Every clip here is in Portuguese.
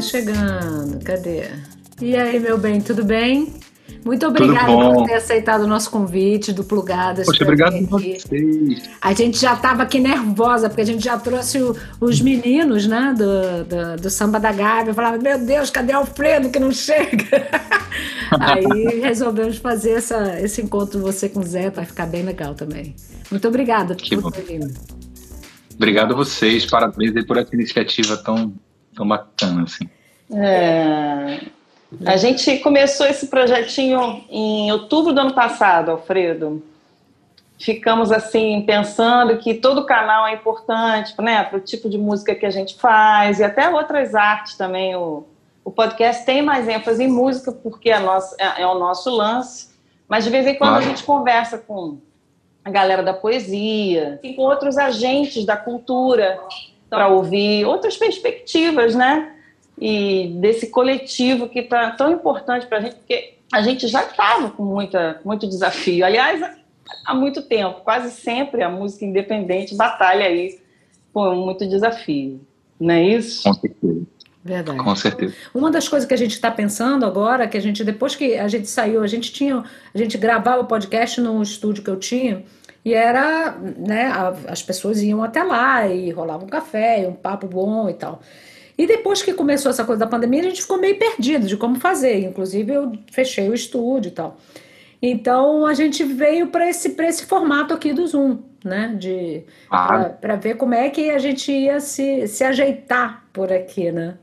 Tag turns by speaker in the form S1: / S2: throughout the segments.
S1: quase chegando. Cadê? E aí, meu bem, tudo bem? Muito obrigada por ter aceitado o nosso convite do Plugadas.
S2: Poxa, obrigado por vocês.
S1: A gente já estava aqui nervosa, porque a gente já trouxe o, os meninos né, do, do, do Samba da Gávea. Falava, meu Deus, cadê Alfredo que não chega? Aí resolvemos fazer essa, esse encontro você com o Zé, vai ficar bem legal também. Muito obrigada
S2: por ter vindo. Obrigado a vocês, parabéns por essa iniciativa tão, tão bacana. Assim.
S3: É... A gente começou esse projetinho em outubro do ano passado, Alfredo. Ficamos assim pensando que todo canal é importante, né, para o tipo de música que a gente faz e até outras artes também. O, o podcast tem mais ênfase em música porque é, nosso, é, é o nosso lance, mas de vez em quando a gente conversa com a galera da poesia e com outros agentes da cultura para ouvir outras perspectivas, né? e desse coletivo que está tão importante para a gente, porque a gente já estava com muita, muito desafio. Aliás, há muito tempo, quase sempre a música independente batalha aí com muito desafio, não é isso?
S2: Com certeza.
S1: Verdade.
S2: Com certeza.
S1: Uma das coisas que a gente está pensando agora, que a gente, depois que a gente saiu, a gente tinha, a gente gravava o podcast no estúdio que eu tinha, e era, né, as pessoas iam até lá e rolava um café, um papo bom e tal. E depois que começou essa coisa da pandemia, a gente ficou meio perdido de como fazer. Inclusive, eu fechei o estúdio e tal. Então, a gente veio para esse, esse formato aqui do Zoom, né? De, ah. Para ver como é que a gente ia se, se ajeitar por aqui, né?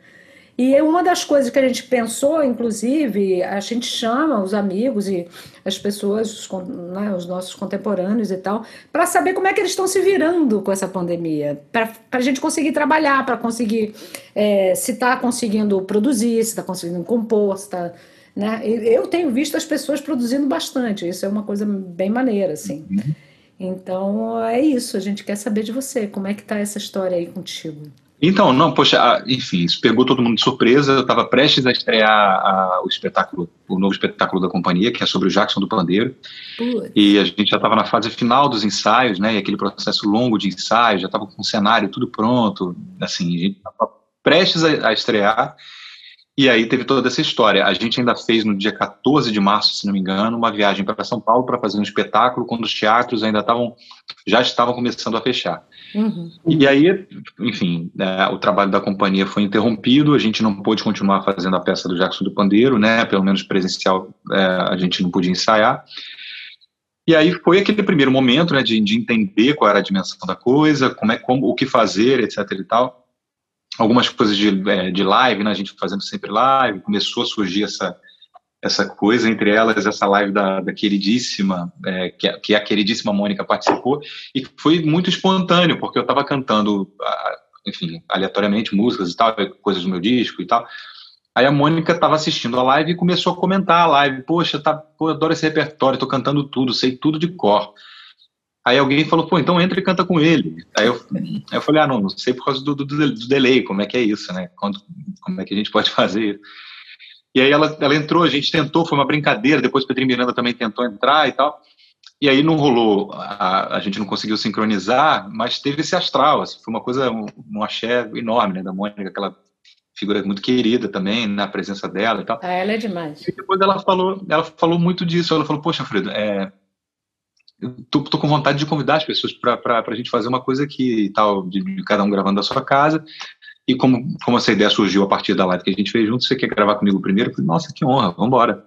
S1: E uma das coisas que a gente pensou, inclusive, a gente chama os amigos e as pessoas, os, né, os nossos contemporâneos e tal, para saber como é que eles estão se virando com essa pandemia, para a gente conseguir trabalhar, para conseguir é, se está conseguindo produzir, se está conseguindo compor, se está. Né? Eu tenho visto as pessoas produzindo bastante, isso é uma coisa bem maneira, assim. Uhum. Então é isso, a gente quer saber de você, como é que está essa história aí contigo?
S2: Então, não, poxa, enfim, isso pegou todo mundo de surpresa. Eu estava prestes a estrear a, o espetáculo, o novo espetáculo da companhia, que é sobre o Jackson do Pandeiro. E a gente já estava na fase final dos ensaios, né? E aquele processo longo de ensaio, já estava com o cenário tudo pronto. Assim, a gente estava prestes a, a estrear. E aí teve toda essa história. A gente ainda fez no dia 14 de março, se não me engano, uma viagem para São Paulo para fazer um espetáculo, quando os teatros ainda estavam, já estavam começando a fechar. Uhum. E aí, enfim, né, o trabalho da companhia foi interrompido, a gente não pôde continuar fazendo a peça do Jackson do Pandeiro, né? Pelo menos presencial, é, a gente não podia ensaiar. E aí foi aquele primeiro momento, né, de, de entender qual era a dimensão da coisa, como é, como, o que fazer, etc. e tal algumas coisas de, é, de live, né, a gente fazendo sempre live, começou a surgir essa, essa coisa, entre elas essa live da, da queridíssima, é, que, a, que, a queridíssima Mônica participou, e foi muito espontâneo, porque eu estava cantando, enfim, aleatoriamente músicas e tal, coisas do meu disco e tal, Aí a Mônica estava assistindo a live e começou a comentar a live. Poxa, tá, pô, adoro esse repertório, estou cantando tudo, sei tudo de cor. Aí alguém falou, pô, então entra e canta com ele. Aí eu, aí eu falei, ah, não, não sei por causa do, do, do, delay, como é que é isso, né? Quando, como é que a gente pode fazer isso? E aí ela, ela entrou, a gente tentou, foi uma brincadeira, depois o Pedrinho Miranda também tentou entrar e tal. E aí não rolou, a, a gente não conseguiu sincronizar, mas teve esse astral, assim, foi uma coisa, um, um axé enorme, né, da Mônica, aquela figura muito querida também, na presença dela e tal.
S1: Ah, ela é demais.
S2: E depois ela falou, ela falou muito disso, ela falou, poxa, Fredo, é, tô, tô, com vontade de convidar as pessoas para a gente fazer uma coisa aqui e tal, de, de, cada um gravando da sua casa. E como, como essa ideia surgiu a partir da live que a gente fez junto, você quer gravar comigo primeiro? Falei, nossa, que honra, vamos embora.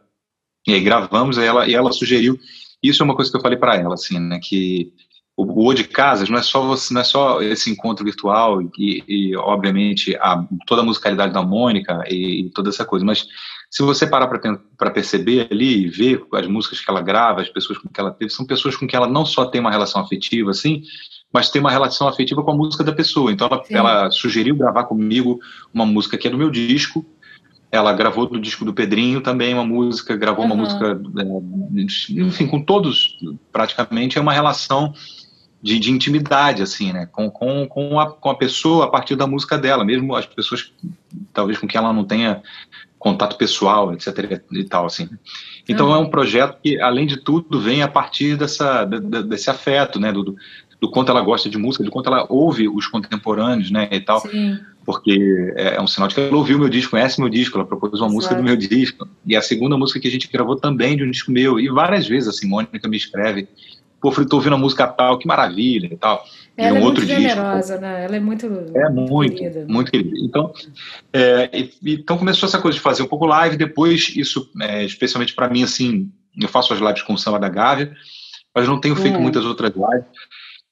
S2: E aí gravamos, e ela, e ela sugeriu. Isso é uma coisa que eu falei para ela, assim, né, que o, o de Casas não é só você, não é só esse encontro virtual e, e obviamente a, toda a musicalidade da Mônica e, e toda essa coisa, mas se você parar para perceber ali e ver as músicas que ela grava, as pessoas com que ela teve, são pessoas com que ela não só tem uma relação afetiva, assim, mas tem uma relação afetiva com a música da pessoa. Então, ela, ela sugeriu gravar comigo uma música que é do meu disco. Ela gravou no disco do Pedrinho também uma música, gravou uhum. uma música, é, enfim, com todos, praticamente, é uma relação de, de, intimidade, assim, né, com, com, com, a, com a pessoa a partir da música dela, mesmo as pessoas, talvez com quem ela não tenha contato pessoal, etc. e tal, assim. Então uhum. é um projeto que, além de tudo, vem a partir dessa, desse afeto, né, do, do quanto ela gosta de música, de quanto ela ouve os contemporâneos, né, e tal. Sim. Porque é, é um sinal de que ela ouviu meu disco, conhece meu disco, ela propôs uma Exato. música do meu disco. E a segunda música que a gente gravou também de um disco meu. E várias vezes, assim, Mônica me escreve, pô, Frito, tô ouvindo a música tal, que maravilha e tal.
S1: Ela
S2: um
S1: é muito generosa, né? Ela é muito
S2: É muito, querida. muito querida. Então, é, e, então começou essa coisa de fazer um pouco live, depois isso, é, especialmente para mim, assim, eu faço as lives com o Samba da Gávea, mas não tenho feito hum. muitas outras lives.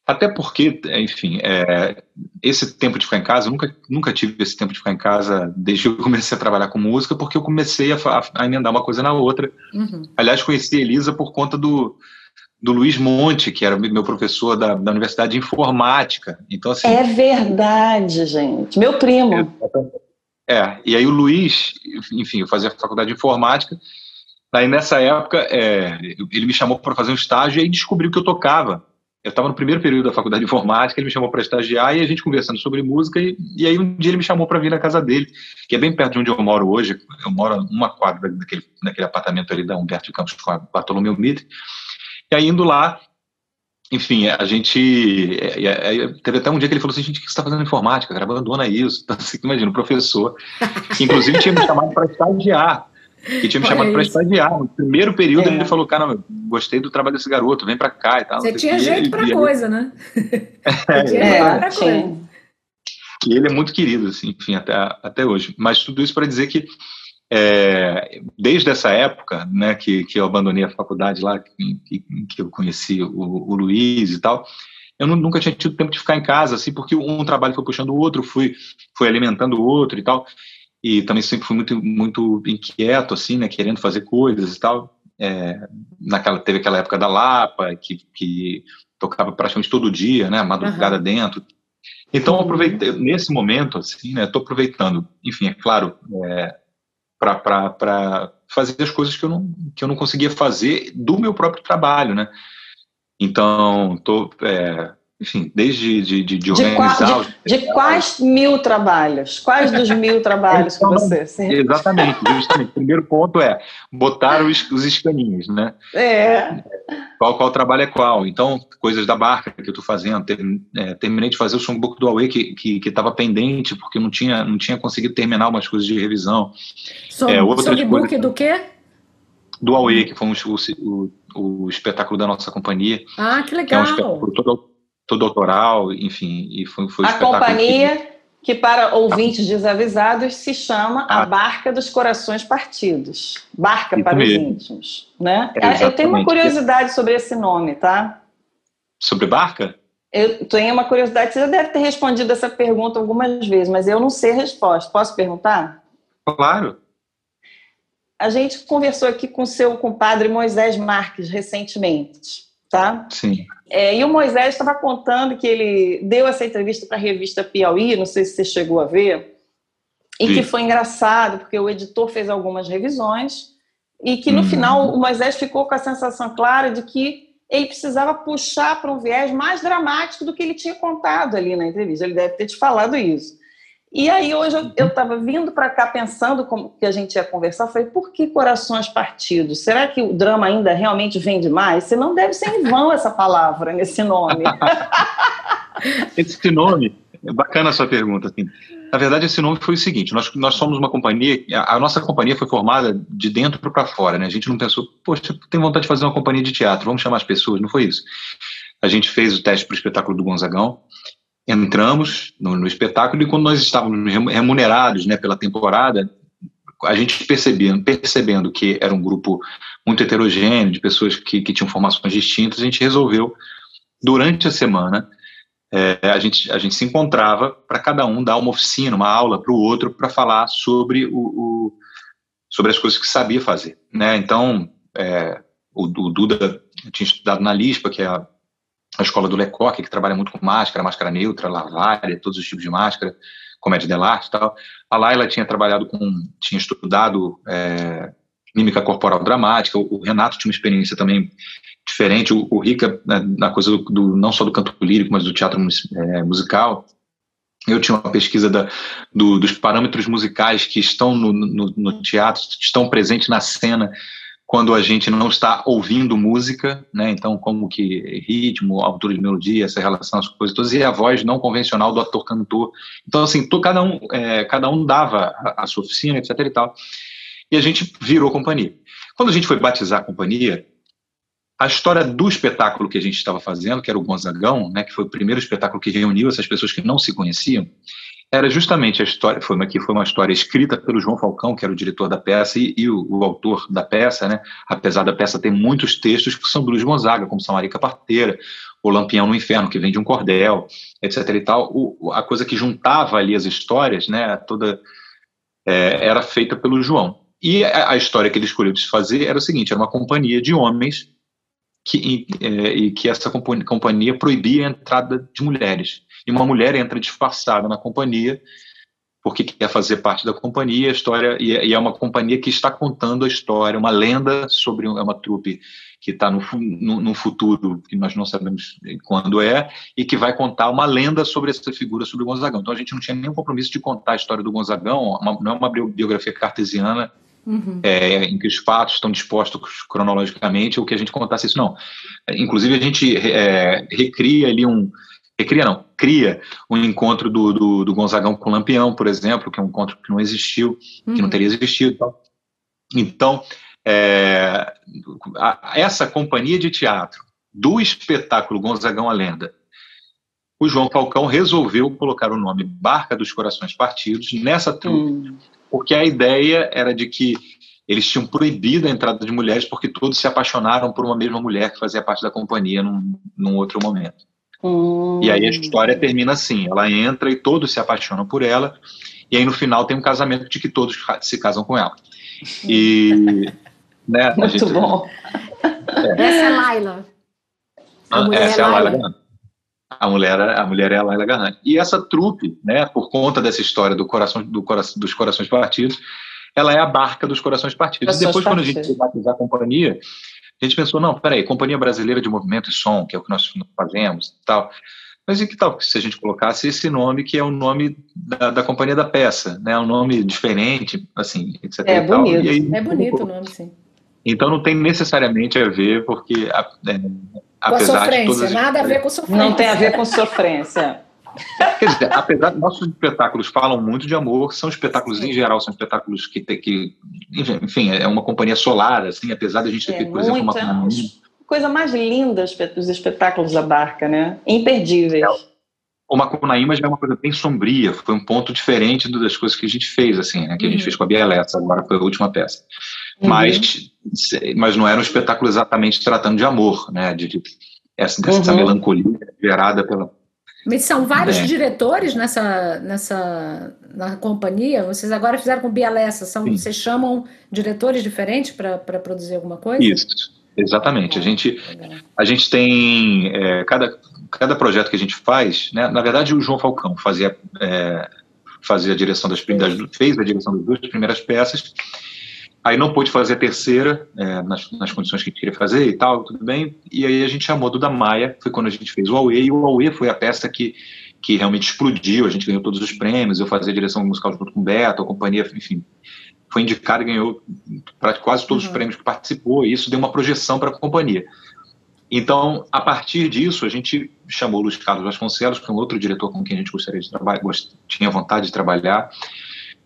S2: Até porque, enfim, é, esse tempo de ficar em casa, eu nunca, nunca tive esse tempo de ficar em casa desde que eu comecei a trabalhar com música, porque eu comecei a, a, a emendar uma coisa na outra. Uhum. Aliás, conheci a Elisa por conta do, do Luiz Monte, que era meu professor da, da Universidade de Informática. Então, assim,
S3: é verdade, gente. Meu primo.
S2: É, é, e aí o Luiz, enfim, eu fazia faculdade de Informática, Aí nessa época, é, ele me chamou para fazer um estágio e aí descobriu que eu tocava. Eu estava no primeiro período da faculdade de informática, ele me chamou para estagiar e a gente conversando sobre música. E, e aí um dia ele me chamou para vir na casa dele, que é bem perto de onde eu moro hoje. Eu moro uma quadra daquele, daquele apartamento ali da Humberto de Campos com a Bartolomeu Mitre. E aí indo lá, enfim, a gente. É, é, é, teve até um dia que ele falou assim: gente, o que você está fazendo informática? Cara, abandona isso. Então, assim, imagina, o professor, que inclusive tinha me chamado para estagiar que tinha me chamado para estagiar. No primeiro período é. ele falou, cara, gostei do trabalho desse garoto, vem para cá e tal.
S1: Você tinha jeito para coisa, né?
S2: É, tinha é, pra coisa. E ele é muito querido, assim, enfim, até, até hoje. Mas tudo isso para dizer que é, desde essa época, né, que, que eu abandonei a faculdade lá, em, que eu conheci o, o Luiz e tal, eu nunca tinha tido tempo de ficar em casa, assim, porque um trabalho foi puxando o outro, fui, fui alimentando o outro e tal e também sempre fui muito muito inquieto assim né querendo fazer coisas e tal. É, naquela teve aquela época da Lapa que, que tocava praticamente todo dia né madrugada uhum. dentro. Então aproveitei nesse momento assim né estou aproveitando. Enfim é claro é, para fazer as coisas que eu não que eu não conseguia fazer do meu próprio trabalho né? Então estou é, enfim, desde de, de, de organizar.
S3: De, de, de, quais mil trabalhos? Quais dos mil trabalhos então, que você.
S2: Sim. Exatamente, justamente. o primeiro ponto é botar os, os escaninhos, né?
S3: É.
S2: Qual, qual trabalho é qual? Então, coisas da barca que eu estou fazendo. Ter, é, terminei de fazer o songbook do Huawei que estava que, que pendente, porque não tinha, não tinha conseguido terminar umas coisas de revisão.
S1: Som, é, songbook coisas, do quê?
S2: Do Huawei, que foi um, o, o, o espetáculo da nossa companhia.
S1: Ah, que legal. Que é um espetáculo
S2: todo todo autoral, enfim, e foi, foi
S3: A companhia que... que... para ouvintes desavisados se chama ah. A Barca dos Corações Partidos. Barca Isso para mesmo. os íntimos, né? É, eu tenho uma curiosidade sobre esse nome, tá?
S2: Sobre barca?
S3: Eu tenho uma curiosidade, você já deve ter respondido essa pergunta algumas vezes, mas eu não sei a resposta. Posso perguntar?
S2: Claro.
S3: A gente conversou aqui com o seu compadre Moisés Marques recentemente, tá?
S2: Sim.
S3: É, e o Moisés estava contando que ele deu essa entrevista para a revista Piauí, não sei se você chegou a ver, e Sim. que foi engraçado, porque o editor fez algumas revisões, e que no uhum. final o Moisés ficou com a sensação clara de que ele precisava puxar para um viés mais dramático do que ele tinha contado ali na entrevista. Ele deve ter te falado isso. E aí hoje eu estava vindo para cá pensando como que a gente ia conversar, falei, por que corações partidos? Será que o drama ainda realmente vende mais? Se não deve ser em vão essa palavra nesse nome.
S2: esse nome, é bacana a sua pergunta. Assim. Na verdade, esse nome foi o seguinte: nós, nós somos uma companhia, a, a nossa companhia foi formada de dentro para fora, né? A gente não pensou, poxa, tem vontade de fazer uma companhia de teatro, vamos chamar as pessoas, não foi isso. A gente fez o teste para o espetáculo do Gonzagão, entramos no, no, espetáculo e quando nós estávamos remunerados né, pela temporada, a gente percebendo, percebendo que era um grupo muito heterogêneo, de pessoas que, que tinham formações distintas, a gente resolveu, durante a semana, é, a, gente, a gente se encontrava para cada um dar uma oficina, uma aula para o outro, para falar sobre, o, o, sobre as coisas que sabia fazer. Né? Então, é, o, o Duda tinha estudado na LISPA, que é a a escola do Lecoq, que trabalha muito com máscara, máscara neutra, lavária, todos os tipos de máscara, comédia de arte e tal. A Laila tinha trabalhado com, tinha estudado é, mímica corporal dramática, o, Renato tinha uma experiência também diferente, o, o Rica, né, na coisa do, do, não só do canto lírico, mas do teatro é, musical. Eu tinha uma pesquisa da, do, dos parâmetros musicais que estão no, no, no teatro, estão presentes na cena, quando a gente não está ouvindo música, né? Então, como que ritmo, altura de melodia, essa relação, as coisas todas, e a voz não convencional do ator-cantor. Então, assim, cada, um, é, cada um dava a, a, sua oficina, etc e tal. E a gente virou companhia. Quando a gente foi batizar a companhia, a história do espetáculo que a gente estava fazendo, que era o Gonzagão, né, que foi o primeiro espetáculo que reuniu essas pessoas que não se conheciam, era justamente a história, foi uma, que foi uma história escrita pelo João Falcão, que era o diretor da peça e, e o, o, autor da peça, né? apesar da peça ter muitos textos que são do Luiz Gonzaga, como São Marica Parteira, O Lampião no Inferno, que vem de um cordel, etc. e tal. O, a coisa que juntava ali as histórias, né, toda, é, era feita pelo João. E a, a, história que ele escolheu de se fazer era o seguinte, era uma companhia de homens que, e, é, e que essa companhia proibia a entrada de mulheres e uma mulher entra disfarçada na companhia porque quer fazer parte da companhia, a história e é uma companhia que está contando a história, uma lenda sobre é uma trupe que está no, no, no, futuro que nós não sabemos quando é e que vai contar uma lenda sobre essa figura sobre o Gonzagão. Então a gente não tinha nenhum compromisso de contar a história do Gonzagão, uma, não é uma biografia cartesiana Uhum. É, em que os fatos estão dispostos cronologicamente, ou que a gente contasse isso, não. Inclusive, a gente é, recria ali um, recria não, cria um encontro do, do, do, Gonzagão com o Lampião, por exemplo, que é um encontro que não existiu, uhum. que não uhum. teria existido. Então, é, a, essa companhia de teatro do espetáculo Gonzagão a Lenda, o João Falcão resolveu colocar o nome Barca dos Corações Partidos nessa trupe, uhum. porque a ideia era de que eles tinham proibido a entrada de mulheres porque todos se apaixonaram por uma mesma mulher que fazia parte da companhia num, num outro momento. Hum. E aí a história termina assim: ela entra e todos se apaixonam por ela, e aí no final tem um casamento de que todos se casam com ela. E.
S3: né, Muito gente, bom.
S1: É. Essa é Laila.
S2: A mulher essa é, a Laila Garrani. A mulher, a mulher é a Laila Garrani. E essa trupe, né, por conta dessa história do coração, do coração, dos corações partidos, ela é a barca dos corações partidos. Corações e depois, partidos. quando a gente batizar a companhia, a gente pensou, não, peraí, Companhia Brasileira de Movimento e Som, que é o que nós fazemos e tal. Mas e que tal se a gente colocasse esse nome que é o nome da, da companhia da peça, né? Um nome diferente, assim, etc.
S3: É bonito.
S1: Aí, é bonito o nome, sim.
S2: Então não tem necessariamente a ver, porque a, é,
S1: com apesar a sofrência, de todas nada a ver com sofrência.
S3: Não tem a ver com sofrência.
S2: Quer dizer, apesar de nossos espetáculos falam muito de amor, são espetáculos em geral, são espetáculos que, que enfim, é uma companhia solar, assim, apesar de a gente ter, é, por exemplo, uma
S3: coisa mais linda os espetáculos da Barca, né? Imperdíveis. É,
S2: o Macunaíma já é uma coisa bem sombria, foi um ponto diferente das coisas que a gente fez, assim, né? Que uhum. a gente uhum. fez com a Bielessa, agora foi a última peça. Uhum. Mas, mas não era um espetáculo exatamente tratando de amor, né? De, de essa, dessa uhum. melancolia gerada pela,
S1: mas são vários é. diretores nessa, nessa na companhia. Vocês agora fizeram com Bielessa. São, vocês chamam diretores diferentes para produzir alguma coisa?
S2: Isso, exatamente. A gente, a gente tem é, cada, cada projeto que a gente faz. Né, na verdade, o João Falcão fazia, é, fazia a direção das, das fez a direção das duas primeiras peças. Aí não pôde fazer a terceira, é, nas, nas, condições que queria fazer e tal, tudo bem. E aí a gente chamou do da Maia, foi quando a gente fez o Aue, e o Aue foi a peça que, que realmente explodiu, a gente ganhou todos os prêmios, eu fazia a direção musical junto com o Beto, a companhia, enfim, foi indicado e ganhou quase todos uhum. os prêmios que participou, e isso deu uma projeção para a companhia. Então, a partir disso, a gente chamou o Luiz Carlos Vasconcelos, que é um outro diretor com quem a gente gostaria de trabalhar, tinha vontade de trabalhar,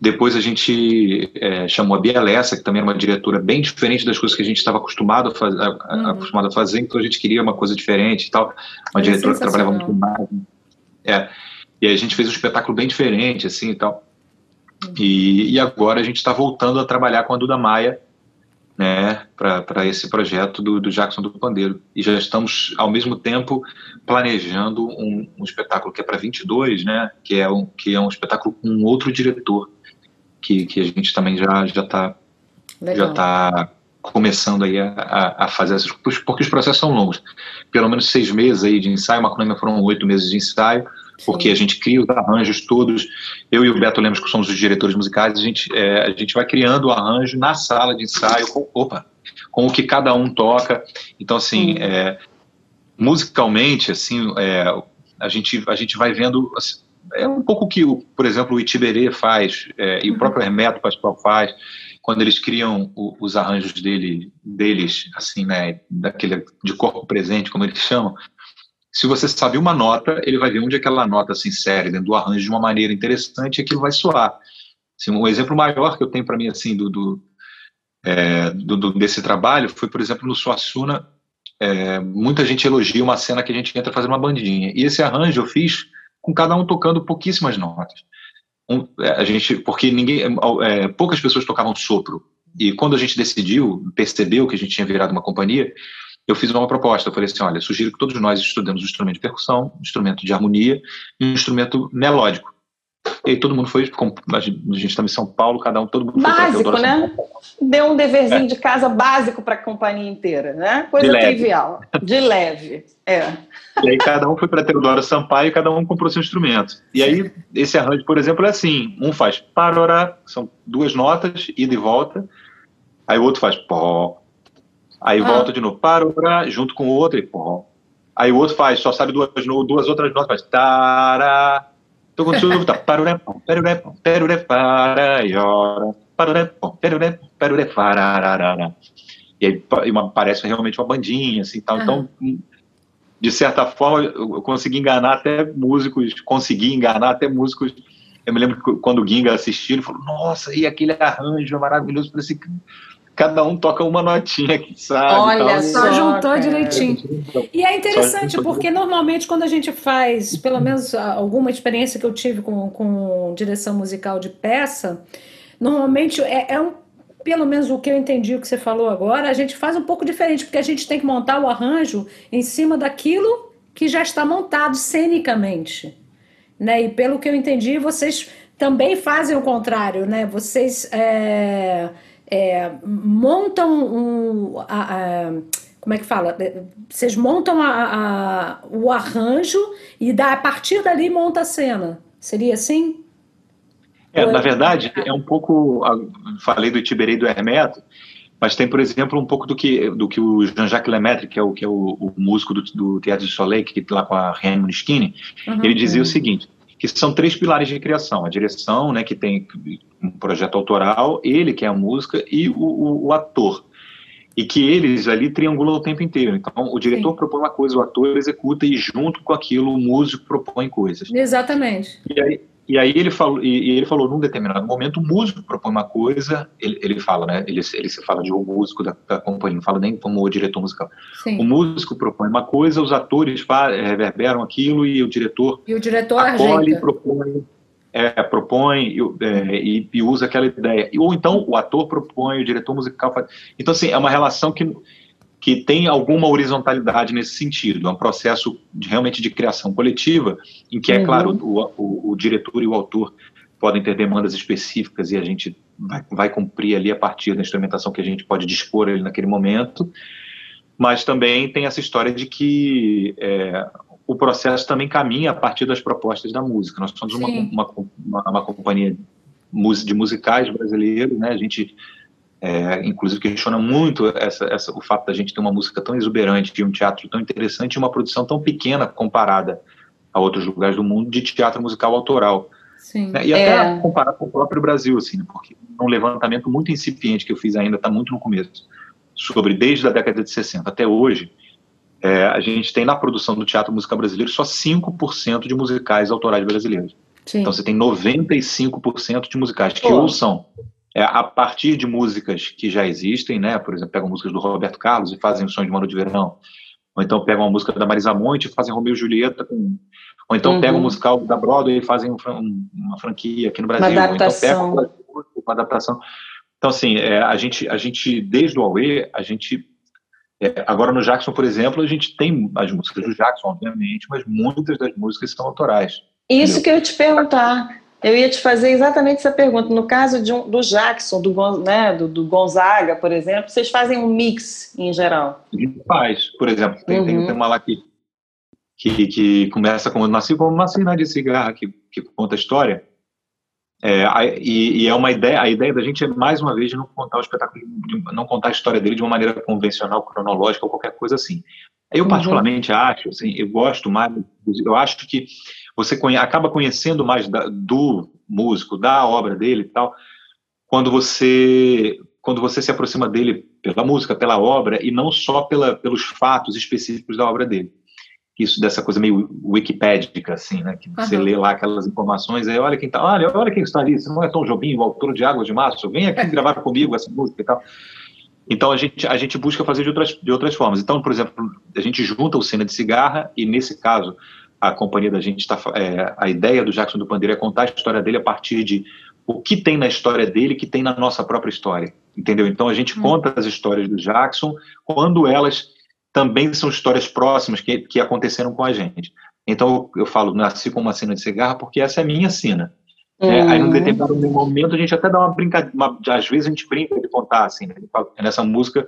S2: depois a gente é, chamou a Bia Lessa, que também era uma diretora bem diferente das coisas que a gente estava acostumado a, faz, uhum. acostumado a fazer, então a gente queria uma coisa diferente e tal. Uma é diretora que trabalhava muito mais. É. E a gente fez um espetáculo bem diferente, assim e tal. Uhum. E, e agora a gente está voltando a trabalhar com a Duda Maia, né, para esse projeto do, do, Jackson do Pandeiro. E já estamos, ao mesmo tempo, planejando um, um espetáculo que é para 22, né, que é, um, que é um espetáculo com um outro diretor, que, que a gente também já já está já tá começando aí a, a, fazer essas porque os processos são longos. Pelo menos seis meses aí de ensaio Macunema foram oito meses de ensaio porque a gente cria os arranjos todos. Eu e o Beto Lemos que somos os diretores musicais a gente é, a gente vai criando o arranjo na sala de ensaio com, opa com o que cada um toca. Então assim é, musicalmente assim é, a gente a gente vai vendo assim, é um pouco o que, por exemplo, o Itiberê faz, é, e o uhum. próprio Hermeto Pascoal faz, quando eles criam o, os arranjos dele, deles, assim, né, daquele de corpo presente, como eles chamam, se você sabe uma nota, ele vai ver onde aquela nota se insere dentro do arranjo de uma maneira interessante e aquilo vai soar. Assim, um exemplo maior que eu tenho para mim assim do, do, é, do, do, desse trabalho foi, por exemplo, no Suassuna, é, muita gente elogia uma cena que a gente entra fazendo uma bandinha. E esse arranjo eu fiz com cada um tocando pouquíssimas notas. Um, é, a gente, porque ninguém, é, poucas pessoas tocavam sopro. E quando a gente decidiu, percebeu que a gente tinha virado uma companhia, eu fiz uma proposta. Eu falei assim: olha, sugiro que todos nós estudemos um instrumento de percussão, um instrumento de harmonia e um instrumento melódico. E aí todo mundo foi, a gente estava em São Paulo, cada um, todo mundo
S3: Básico, foi né? Deu um deverzinho é. de casa básico para a companhia inteira, né? Coisa de trivial, de leve. É.
S2: E aí cada um foi para Teodoro Sampaio e cada um comprou seu instrumento. E aí esse arranjo, por exemplo, é assim: um faz parorá, são duas notas, ida e volta, aí o outro faz pó, aí ah. volta de novo, parorá, junto com o outro e pó. Aí o outro faz, só sabe duas, duas outras notas, faz tará Tô com tudo, tá. Parurepom, perurepom, perurepara, parurepom, perurepom, perurepara. E aí uma, parece realmente uma bandinha, assim, tal. Uhum. Então, de certa forma, eu consegui enganar até músicos, consegui enganar até músicos. Eu me lembro que quando o Ginga assistiu, ele falou, nossa, e aquele arranjo maravilhoso, parecia que cada um toca uma notinha que sabe.
S1: Olha, só juntou direitinho. E é interessante, porque normalmente quando a gente faz, pelo menos alguma experiência que eu tive com, com direção musical de peça, normalmente é, é um pelo menos o que eu entendi o que você falou agora, a gente faz um pouco diferente, porque a gente tem que montar o arranjo em cima daquilo que já está montado cenicamente. Né? E pelo que eu entendi, vocês também fazem o contrário, né? Vocês é, é, montam um. A, a, como é que fala? Vocês montam a, o arranjo e da, a partir dali monta a cena. Seria assim?
S2: É, na verdade, é um pouco. Falei do Tiberei do Hermeto, mas tem, por exemplo, um pouco do que, do que o Jean-Jacques Lemaitre, que é o, que é o, o músico do, do Teatro de Soleil, que lá com a Raymond Skinny, uhum, ele dizia uhum. o seguinte: que são três pilares de criação: a direção, né, que tem um projeto autoral, ele que é a música e o, o, o ator. E que eles ali triangulam o tempo inteiro. Então, o diretor Sim. propõe uma coisa, o ator executa e junto com aquilo o músico propõe coisas.
S1: Exatamente.
S2: E aí, e aí ele falou, e, ele falou num determinado momento, o músico propõe uma coisa, ele, ele fala, né? Ele, ele se fala de o músico da, da companhia, não fala nem como o diretor musical. Sim. O músico propõe uma coisa, os atores reverberam aquilo e o diretor,
S1: e o diretor
S2: acolhe, propõe, é, propõe é, e, e, usa aquela ideia. Ou então o ator propõe, o diretor musical faz. Então, assim, é uma relação que que tem alguma horizontalidade nesse sentido. É um processo de, realmente de criação coletiva, em que, é uhum. claro, o, o, o, diretor e o autor podem ter demandas específicas e a gente vai, vai, cumprir ali a partir da instrumentação que a gente pode dispor ali naquele momento, mas também tem essa história de que é, o processo também caminha a partir das propostas da música. Nós somos uma, uma, uma, uma companhia de musicais brasileiros, né? A gente é, inclusive questiona muito essa, essa, o fato da gente ter uma música tão exuberante e um teatro tão interessante e uma produção tão pequena comparada a outros lugares do mundo de teatro musical autoral.
S1: Sim,
S2: né? E até é... comparar com o próprio Brasil, assim, né? porque um levantamento muito incipiente que eu fiz ainda, está muito no começo, sobre desde a década de 60 até hoje, é, a gente tem na produção do teatro musical brasileiro só 5% de musicais autorais brasileiros. Sim. Então você tem 95% de musicais que Pô. ou são é, a partir de músicas que já existem, né? Por exemplo, pegam músicas do Roberto Carlos e fazem o som de Mano de Verão. Ou então pegam uma música da Marisa Monte e fazem Romeu e Julieta com... Ou então uhum. pegam um musical da Broadway e fazem um, uma franquia aqui no Brasil.
S3: Uma adaptação. Ou então
S2: pegam uma adaptação. Então, assim, é, a, gente, a gente, desde o Aue, a gente... É, agora no Jackson, por exemplo, a gente tem as músicas do Jackson, obviamente, mas muitas das músicas são autorais.
S3: Isso entendeu? que eu ia te perguntar. Eu ia te fazer exatamente essa pergunta. No caso de um, do Jackson, do, né, do, do, Gonzaga, por exemplo, vocês fazem um mix em geral?
S2: Faz, por exemplo. Tem, uhum. tem uma lá que, que, que, começa com Nasci como uma cena de cigarra, que, que conta a história. É, e, e, é uma ideia, a ideia da gente é, mais uma vez, de não contar o espetáculo, não contar a história dele de uma maneira convencional, cronológica ou qualquer coisa assim. Eu, uhum. particularmente, uhum. acho, assim, eu gosto mais, eu acho que você conhe acaba conhecendo mais da, do músico, da obra dele e tal, quando você quando você se aproxima dele pela música, pela obra e não só pela, pelos fatos específicos da obra dele. Isso dessa coisa meio wikipédica, assim, né? Que você uhum. lê lá aquelas informações, aí olha quem tá, olha, olha quem está ali, você não é Tom Jobim, o autor de Águas de Março, vem aqui gravar comigo essa música e tal. Então a gente, a gente busca fazer de outras, de outras formas. Então, por exemplo, a gente junta o Cena de Cigarra e, nesse caso, a companhia da gente está. É, a ideia do Jackson do Pandeiro é contar a história dele a partir de o que tem na história dele que tem na nossa própria história, entendeu? Então a gente hum. conta as histórias do Jackson quando elas também são histórias próximas que, que aconteceram com a gente. Então eu, eu falo, nasci com uma cena de cigarro porque essa é a minha cena. É, aí, num hum. determinado momento, a gente até dá uma brincadeira, às vezes a gente brinca de contar, assim, né? nessa música,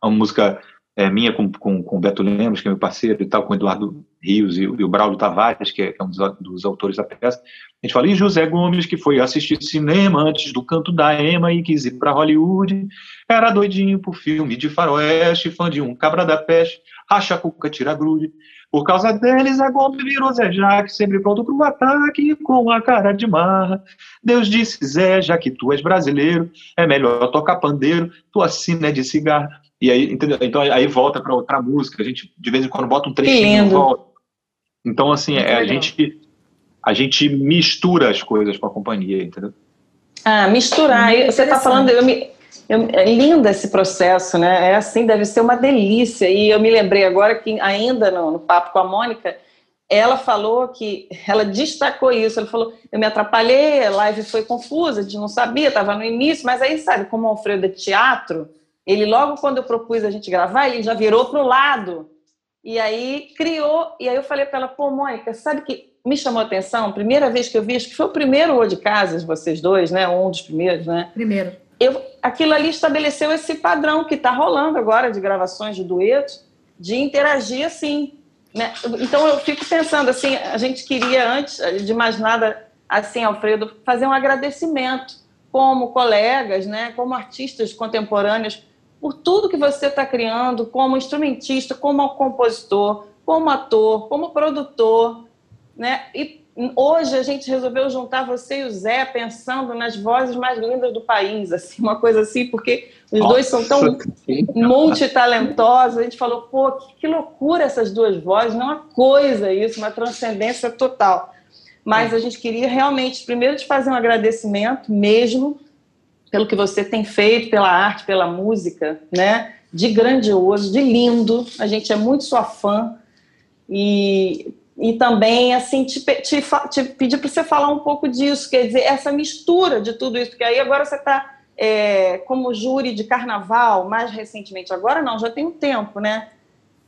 S2: uma música é, minha com, com, com o Beto Lemos, que é meu parceiro, e tal, com o Eduardo Rios e, e o Braulio Tavares, que é, que é um dos, dos, autores da peça. A gente fala, e José Gomes, que foi assistir cinema antes do canto da Ema e quis ir para Hollywood, era doidinho por filme de faroeste, fã de um cabra da peste, racha cuca, tira grude. Por causa deles, a Gomes virou Zé Jaque, sempre pronto para o ataque, com a cara de marra. Deus disse, Zé, já que tu és brasileiro, é melhor tocar pandeiro, tua sina é de cigarro. E aí, entendeu? Então aí volta para outra música. A gente de vez em quando bota um trechinho volta. Então assim, é, a gente a gente mistura as coisas com a companhia, entendeu?
S3: Ah, misturar. Você está falando, eu me, eu, é lindo esse processo, né? É assim, deve ser uma delícia. E eu me lembrei agora que ainda no, no papo com a Mônica, ela falou que ela destacou isso. Ela falou: eu me atrapalhei, a live foi confusa, a gente não sabia, estava no início, mas aí sabe como o Alfredo é teatro ele, logo quando eu propus a gente gravar, ele já virou para o lado. E aí criou. E aí eu falei para ela: pô, Mônica, sabe que me chamou a atenção? Primeira vez que eu vi, acho que foi o primeiro O de Casas, vocês dois, né? Um dos primeiros, né?
S1: Primeiro.
S3: Eu, aquilo ali estabeleceu esse padrão que está rolando agora de gravações de duetos, de interagir assim. Né? Então eu fico pensando assim, a gente queria antes de mais nada, assim, Alfredo, fazer um agradecimento como colegas, né, como artistas contemporâneos por tudo que você está criando como instrumentista, como compositor, como ator, como produtor, né? E hoje a gente resolveu juntar você e o Zé pensando nas vozes mais lindas do país, assim, uma coisa assim, porque os Nossa, dois são tão multitalentosos. A gente falou, pô, que, que, loucura essas duas vozes, não é uma coisa isso, uma transcendência total. Mas a gente queria realmente, primeiro, te fazer um agradecimento mesmo pelo que você tem feito, pela arte, pela música, né? De grandioso, de lindo. A gente é muito sua fã. E, e também, assim, te, te, te pedir para você falar um pouco disso, quer dizer, essa mistura de tudo isso, porque aí agora você está é, como júri de carnaval, mais recentemente, agora não, já tem um tempo, né?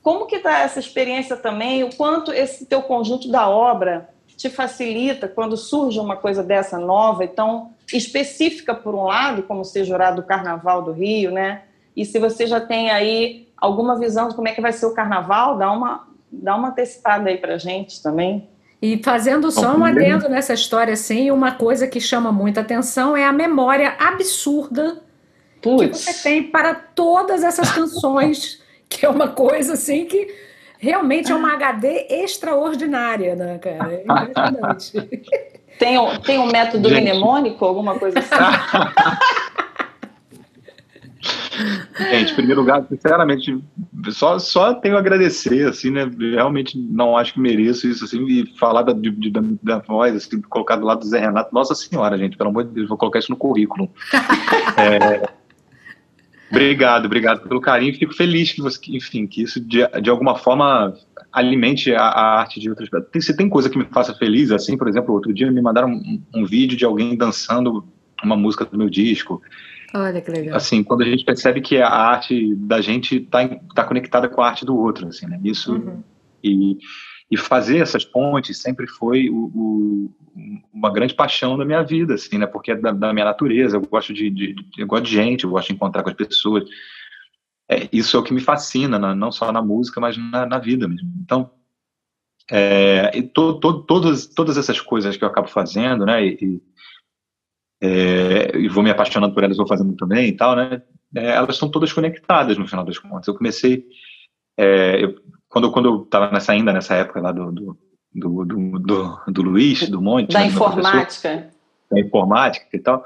S3: Como que está essa experiência também, o quanto esse teu conjunto da obra te facilita quando surge uma coisa dessa nova e tão específica, por um lado, como ser jurado do Carnaval do Rio, né? E se você já tem aí alguma visão de como é que vai ser o Carnaval, dá uma, dá uma antecipada aí para gente também.
S1: E fazendo só um adendo nessa história, assim, uma coisa que chama muita atenção é a memória absurda Puts. que você tem para todas essas canções, que é uma coisa assim que realmente é uma HD extraordinária, né, cara? É impressionante.
S3: Tem um, tem um método Gente. mnemônico, alguma coisa assim?
S2: Gente, em primeiro lugar, sinceramente, só, só tenho a agradecer, assim, né? Realmente não acho que mereço isso, assim, e falar da, de, da, da voz, assim, colocar do lado do Zé Renato. Nossa Senhora, gente, pelo amor de Deus, vou colocar isso no currículo. é, Obrigado, obrigado pelo carinho. Fico feliz que você, enfim, que isso de, de alguma forma alimente a, a arte de outras pessoas. Se tem coisa que me faça feliz, assim, por exemplo, outro dia me mandaram um, um, vídeo de alguém dançando uma música do meu disco.
S1: Olha que legal.
S2: Assim, quando a gente percebe que a arte da gente está tá conectada com a arte do outro, assim, né? Isso uhum. e e fazer essas pontes sempre foi o, o, uma grande paixão da minha vida, assim, né? Porque é da, da minha natureza, eu gosto de, de, eu gosto de gente, eu gosto de encontrar com as pessoas. É, isso é o que me fascina, na, não só na música, mas na, na vida mesmo. Então, é, to, to, todas, todas essas coisas que eu acabo fazendo, né? E, é, e vou me apaixonando por elas, vou fazendo também e tal, né? É, elas estão todas conectadas no final das contas. Eu comecei, é, eu quando, quando eu estava nessa, ainda nessa época lá do, do, do, do, do, do Luiz, do Monte.
S3: Da né, informática.
S2: Da informática e tal.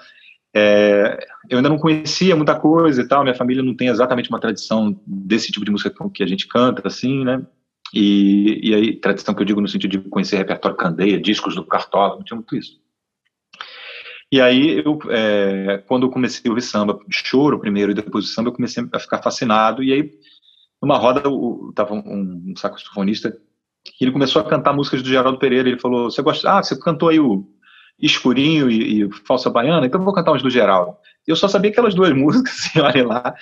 S2: É, eu ainda não conhecia muita coisa e tal, minha família não tem exatamente uma tradição desse tipo de música que a gente canta, assim, né? E, e aí, tradição que eu digo no sentido de conhecer repertório Candeia, discos do Cartola, não tinha muito isso. E aí, eu, é, quando eu comecei a ouvir samba, choro primeiro e depois o samba, eu comecei a ficar fascinado. E aí, numa roda, estava um, um saxofonista que ele começou a cantar músicas do Geraldo Pereira. Ele falou: Você gosta? Ah, você cantou aí o Escurinho e, e Falsa Baiana, então eu vou cantar umas do Geraldo. Eu só sabia aquelas duas músicas, assim, olha lá.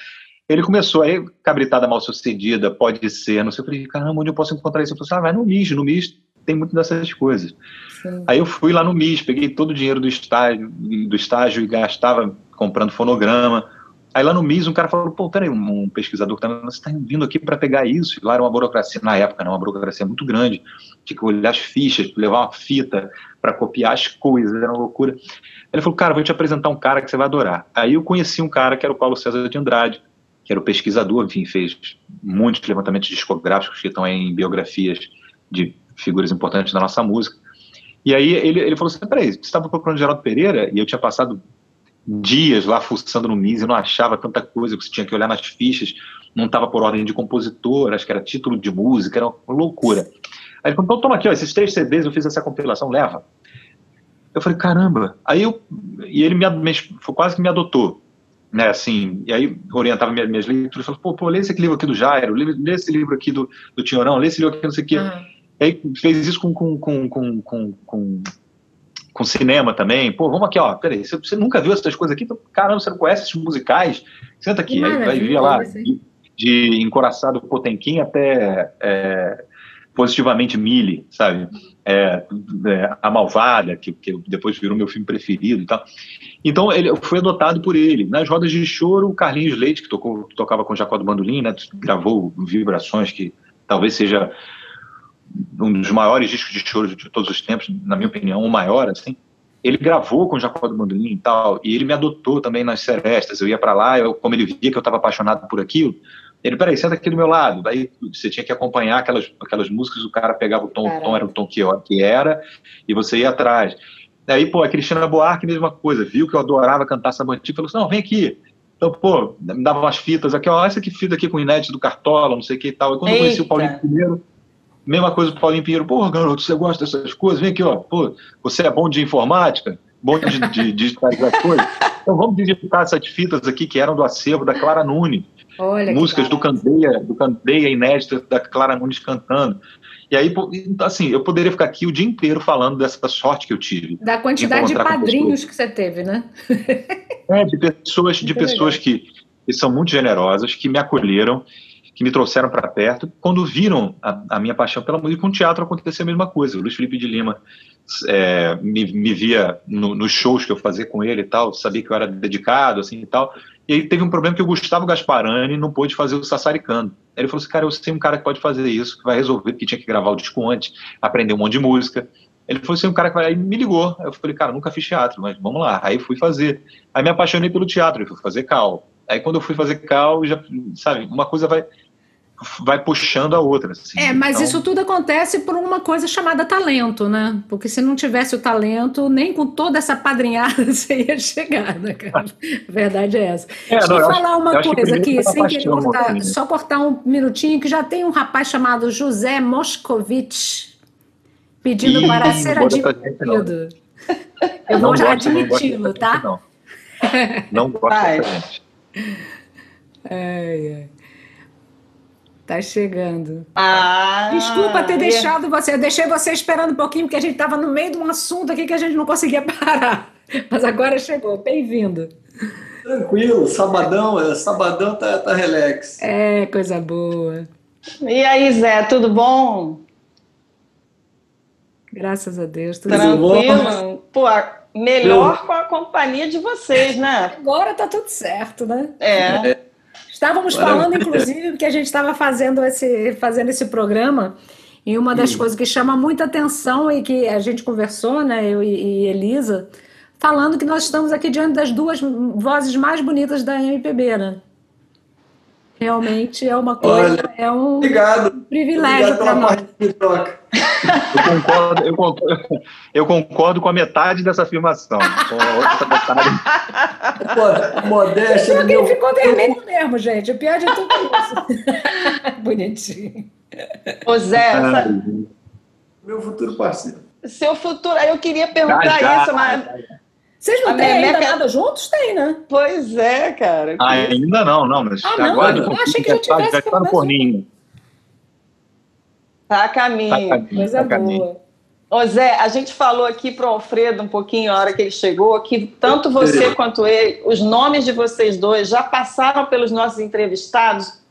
S2: Ele começou aí, cabritada mal sucedida, pode ser, não sei. Eu falei, caramba, onde eu posso encontrar isso? Eu falei, assim, ah, vai no MIS, no MIS tem muito dessas coisas. Sim. Aí eu fui lá no MIS, peguei todo o dinheiro do estágio, do estágio e gastava comprando fonograma. Aí lá no MIS um cara falou, pô, peraí, um, pesquisador que tá, está vindo aqui para pegar isso? E lá era uma burocracia, na época, não, uma burocracia muito grande. Tinha que olhar as fichas, levar uma fita para copiar as coisas, era uma loucura. Ele falou, cara, vou te apresentar um cara que você vai adorar. Aí eu conheci um cara que era o Paulo César de Andrade, que era o pesquisador, enfim, fez muitos levantamentos discográficos que estão em biografias de figuras importantes da nossa música. E aí ele, ele falou assim, peraí, você estava procurando Geraldo Pereira? E eu tinha passado dias lá fuçando no MIS e não achava tanta coisa, que você tinha que olhar nas fichas, não estava por ordem de compositor, acho que era título de música, era uma loucura. Aí ele falou, então toma aqui, ó, esses três CDs, eu fiz essa compilação, leva. Eu falei, caramba. Aí eu, e ele me, foi quase que me adotou, né, assim, e aí orientava minhas, minhas leituras, falou, pô, pô, lê esse livro aqui do Jairo, lê, lê esse livro aqui do, do Tinhorão, lê esse livro aqui, não sei o quê. Uhum. Aí fez isso com, com, com, com, com, com com cinema também. Pô, vamos aqui, ó, peraí, você, você nunca viu essas coisas aqui? Então, caramba, você não conhece esses musicais? Senta aqui, aí vai vir lá, de, de Encoraçado Potemkin até é, Positivamente Mille, sabe? É, é, a Malvada, que, que depois virou meu filme preferido e tal. Então, ele foi adotado por ele. Nas rodas de choro, o Carlinhos Leite, que tocou, tocava com Jacó do Bandolim, né, gravou Vibrações, que talvez seja um dos maiores discos de choro de todos os tempos, na minha opinião, o maior, assim. Ele gravou com o Jacó do Bandolim e tal, e ele me adotou também nas serestas. Eu ia para lá, eu, como ele via que eu estava apaixonado por aquilo, ele, peraí, senta aqui do meu lado. Daí você tinha que acompanhar aquelas, aquelas músicas, o cara pegava o tom, o tom era o tom que, que era, e você ia atrás. Daí, pô, a Cristina Buarque, mesma coisa, viu que eu adorava cantar Sabanti, falou assim, não, vem aqui. Então, pô, me dava umas fitas aqui, ó, essa aqui fita aqui com o inédito do Cartola, não sei o que e tal. E quando Eita. eu conheci o Paulinho primeiro, mesma coisa do Paulinho Pinheiro, pô, garoto, você gosta dessas coisas? Vem aqui, ó, pô, você é bom de informática, bom de, de, de digitalizar coisas. Então vamos digitar essas fitas aqui que eram do acervo da Clara Nunes. Olha músicas do Candeia, do Candeia inédita da Clara Nunes cantando. E aí, assim, eu poderia ficar aqui o dia inteiro falando dessa sorte que eu tive.
S1: Da quantidade de, de padrinhos que você teve, né?
S2: É, de pessoas, de pessoas que, que são muito generosas, que me acolheram, que me trouxeram para perto. Quando viram a, a, minha paixão pela música, com o teatro aconteceu a mesma coisa. O Luiz Felipe de Lima é, me, me, via no, nos shows que eu fazia com ele e tal, sabia que eu era dedicado, assim e tal. E aí teve um problema que o Gustavo Gasparani não pôde fazer o Sassaricando. Ele falou assim, cara, eu sei um cara que pode fazer isso, que vai resolver, porque tinha que gravar o disco antes, aprender um monte de música. Ele falou assim, um cara que vai... Aí me ligou. Eu falei, cara, nunca fiz teatro, mas vamos lá. Aí fui fazer. Aí me apaixonei pelo teatro, eu fui fazer cal. Aí quando eu fui fazer cal, já, sabe, uma coisa vai vai puxando a outra. Assim.
S1: É, mas então... isso tudo acontece por uma coisa chamada talento, né? Porque se não tivesse o talento, nem com toda essa padrinhada você ia chegar, né, cara? A verdade é essa. É, Deixa não, eu falar acho, uma coisa aqui, sem querer cortar, um só cortar um minutinho, que já tem um rapaz chamado José Moscovitch pedindo Ih, para ser admitido. Eu vou admiti-lo, tá?
S2: Não, não gosto Ai. gente.
S1: Ai, ai. Tá chegando.
S3: Ah,
S1: Desculpa ter deixado você. Eu deixei você esperando um pouquinho, porque a gente estava no meio de um assunto aqui que a gente não conseguia parar. Mas agora chegou. Bem-vindo.
S4: Tranquilo, sabadão, é, sabadão tá, tá relax.
S1: É, coisa boa.
S3: E aí, Zé, tudo bom?
S1: Graças a Deus, tudo
S3: Tranquilo. Pô, melhor com a companhia de vocês, né?
S1: Agora tá tudo certo, né?
S3: É. é.
S1: Estávamos falando, inclusive, que a gente estava fazendo esse, fazendo esse programa, e uma das hum. coisas que chama muita atenção e que a gente conversou, né, eu e, e Elisa, falando que nós estamos aqui diante das duas vozes mais bonitas da MPB, né? Realmente é uma coisa, Olha, é um
S4: obrigado.
S1: privilégio para nós.
S2: Eu concordo, eu, concordo, eu concordo com a metade dessa afirmação. Com a outra
S4: metade. Pô, modéstia.
S1: Pior que ele ficou vermelho mesmo, gente. O pior de tudo é isso. Bonitinho.
S3: Ô Zé, essa...
S4: meu futuro parceiro.
S3: Seu futuro, eu queria perguntar já, já. isso, mas
S1: vocês não têm ainda nada juntos? Tem, né?
S3: Pois é, cara.
S2: Ah, ainda não, não. Mas
S1: ah, não?
S2: agora,
S1: eu achei que já tivesse. Já
S2: tá no forninho.
S3: Tá a caminho. Tá
S1: Coisa tá boa. Caminho.
S3: Ô Zé, a gente falou aqui para o Alfredo um pouquinho, a hora que ele chegou, que tanto você quanto ele, os nomes de vocês dois já passaram pelos nossos entrevistados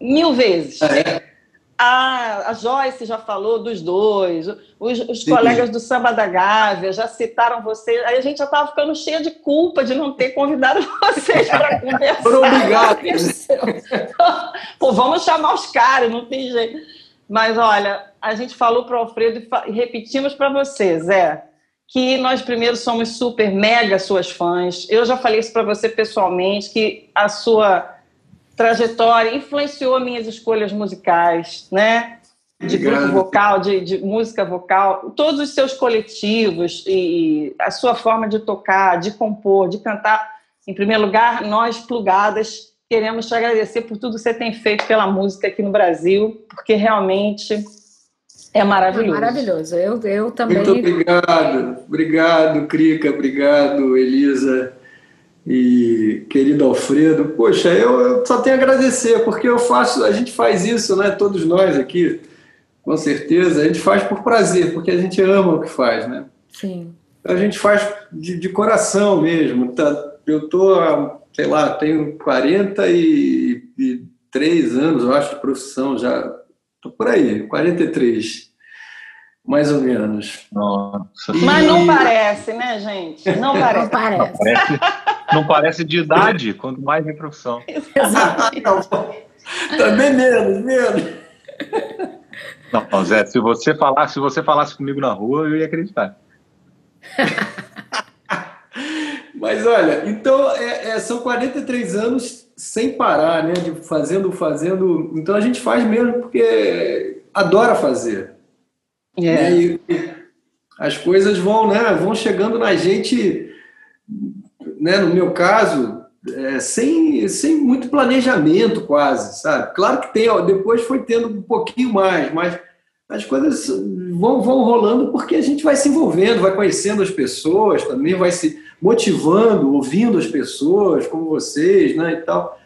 S3: mil vezes. É. A, a Joyce já falou dos dois, os, os colegas do Samba da Gávea já citaram vocês. Aí a gente já estava ficando cheia de culpa de não ter convidado vocês para conversar. Por
S4: obrigado.
S3: Pô, vamos chamar os caras, não tem jeito. Mas olha, a gente falou para o Alfredo e repetimos para você, Zé, que nós primeiro somos super mega suas fãs. Eu já falei isso para você pessoalmente, que a sua trajetória influenciou minhas escolhas musicais, né? De Obrigado. grupo vocal, de, de, música vocal, todos os seus coletivos e a sua forma de tocar, de compor, de cantar. Em primeiro lugar, nós, plugadas, queremos te agradecer por tudo que você tem feito pela música aqui no Brasil, porque realmente é maravilhoso.
S1: É maravilhoso. Eu, eu também.
S4: Muito obrigado. Obrigado, Crica. Obrigado, Elisa e querido Alfredo, poxa, eu, eu, só tenho a agradecer, porque eu faço, a gente faz isso, né? Todos nós aqui, com certeza, a gente faz por prazer, porque a gente ama o que faz, né?
S1: Sim.
S4: A gente faz de, de coração mesmo. Tá? Eu tô, sei lá, tenho 43 anos, eu acho, de profissão já. Tô por aí, 43 mais ou menos.
S3: Nossa. Mas não parece, né, gente? Não parece.
S1: Não parece. Não parece,
S2: não parece de idade, quanto mais de profissão.
S4: Também menos, menos.
S2: Não, Zé, se você falasse, se você falasse comigo na rua, eu ia acreditar.
S4: Mas olha, então é, é, são 43 anos sem parar, né? De fazendo, fazendo. Então a gente faz mesmo porque adora fazer. É. E as coisas vão, né, vão chegando na gente, né, no meu caso, é, sem, sem muito planejamento quase, sabe? Claro que tem, ó, depois foi tendo um pouquinho mais, mas as coisas vão, vão rolando porque a gente vai se envolvendo, vai conhecendo as pessoas, também vai se motivando, ouvindo as pessoas, como vocês, né, e tal.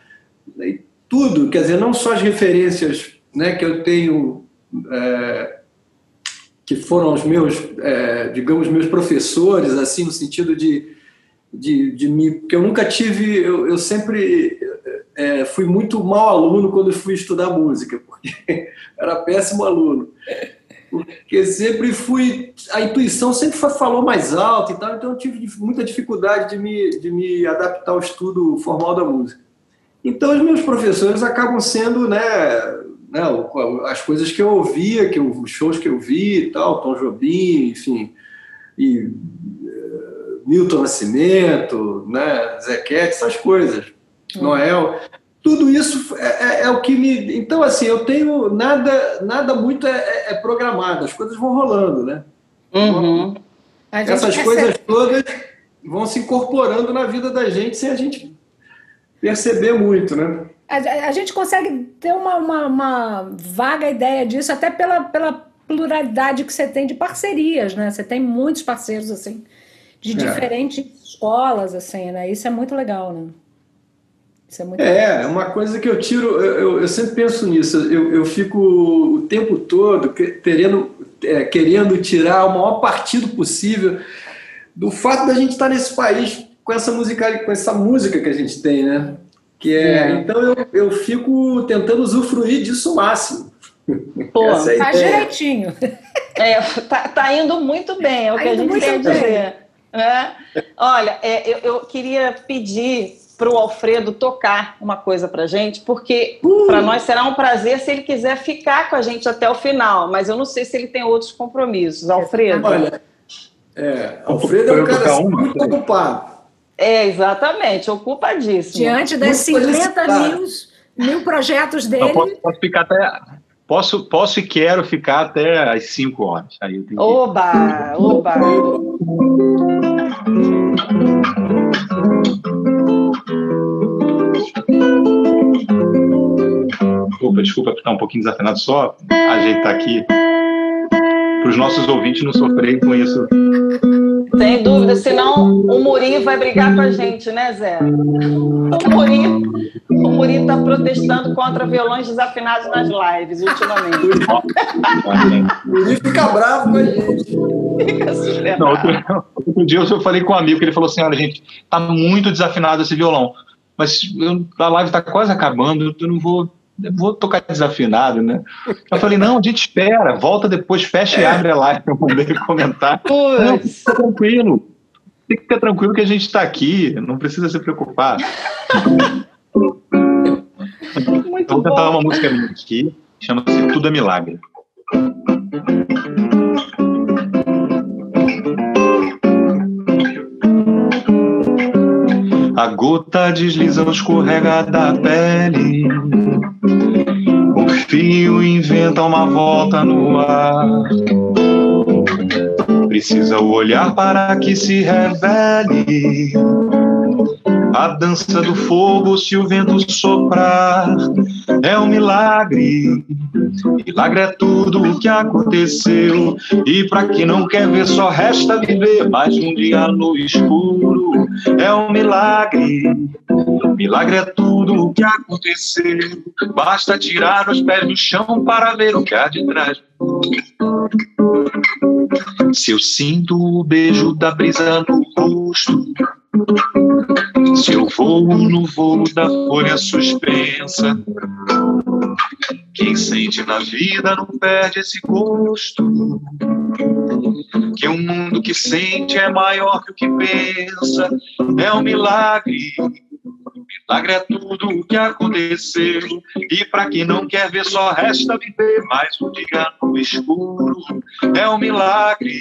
S4: E tudo, quer dizer, não só as referências né, que eu tenho é, que foram os meus, é, digamos, meus professores, assim, no sentido de, de, de me. Porque eu nunca tive. Eu, eu sempre é, fui muito mau aluno quando fui estudar música, porque era péssimo aluno. Porque sempre fui. A intuição sempre falou mais alto e tal, então eu tive muita dificuldade de me, de me adaptar ao estudo formal da música. Então, os meus professores acabam sendo, né, né, as coisas que eu ouvia, que eu, os shows que eu vi e tal, Tom Jobim, enfim, e uh, Milton Nascimento, né, Zequete, essas coisas, uhum. Noel, tudo isso é, é, é, o que me. Então, assim, eu tenho nada, nada muito é, é, é programado, as coisas vão rolando, né?
S3: Uhum.
S4: Essas coisas todas vão se incorporando na vida da gente sem a gente perceber muito, né?
S1: A, a gente consegue ter uma, uma, uma, vaga ideia disso, até pela, pela pluralidade que você tem de parcerias, né? Você tem muitos parceiros, assim, de é. diferentes escolas, assim, né? Isso é muito legal, né?
S4: Isso é muito É, legal. uma coisa que eu tiro, eu, eu sempre penso nisso, eu, eu fico o tempo todo querendo, é, querendo tirar o maior partido possível do fato da gente estar nesse país com essa música, com essa música que a gente tem, né? Que é, então eu, eu fico tentando usufruir disso o máximo.
S3: Pô,
S1: é tá direitinho.
S3: É, tá, tá indo muito bem, é o tá que a gente quer dizer. Né? Olha, é, eu, eu queria pedir para o Alfredo tocar uma coisa para gente, porque uh. para nós será um prazer se ele quiser ficar com a gente até o final, mas eu não sei se ele tem outros compromissos. Alfredo.
S4: Olha, é, Alfredo é um cara muito ocupado.
S3: É, exatamente, ocupadíssimo.
S1: Diante das 50 mil mil projetos dele.
S2: Posso, posso, ficar até. Posso, posso e quero ficar até às 5 horas. Aí eu tenho
S3: oba! Que... Oba!
S2: Desculpa, desculpa, está um pouquinho desafinado, só ajeitar aqui para os nossos ouvintes não sofrerem com isso.
S3: Sem dúvida, senão o Murim vai brigar com a gente, né, Zé? O Murim o Murim está protestando contra violões desafinados nas lives ultimamente.
S4: o Murim fica bravo com a gente. Fica
S2: super Não, outro, outro, dia eu falei com um amigo que ele falou assim: olha, gente, tá muito desafinado esse violão. Mas eu, a live está quase acabando, eu não vou vou tocar desafinado, né? Eu falei, não, a gente espera, volta depois, fecha e abre a live para poder comentar. Não, fica tranquilo. Fica tranquilo que a gente está aqui, não precisa se preocupar. Muito vou cantar uma música minha aqui, chama-se Tudo é Milagre. A gota desliza, escorrega da pele fio inventa uma volta no ar. Precisa o olhar para que se revele a dança do fogo se o vento soprar. É um milagre. Milagre é tudo o que aconteceu. E para quem não quer ver, só resta viver mais um dia no escuro. É um milagre. Milagre é tudo o que aconteceu. Basta tirar os pés do chão para ver o que há de trás. Se eu sinto o beijo da brisa no rosto, se eu voo no voo da folha suspensa, quem sente na vida não perde esse gosto. Que um mundo que sente é maior que o que pensa, é um milagre Milagre é tudo o que aconteceu. E para quem não quer ver, só resta viver mais um dia no escuro. É um milagre.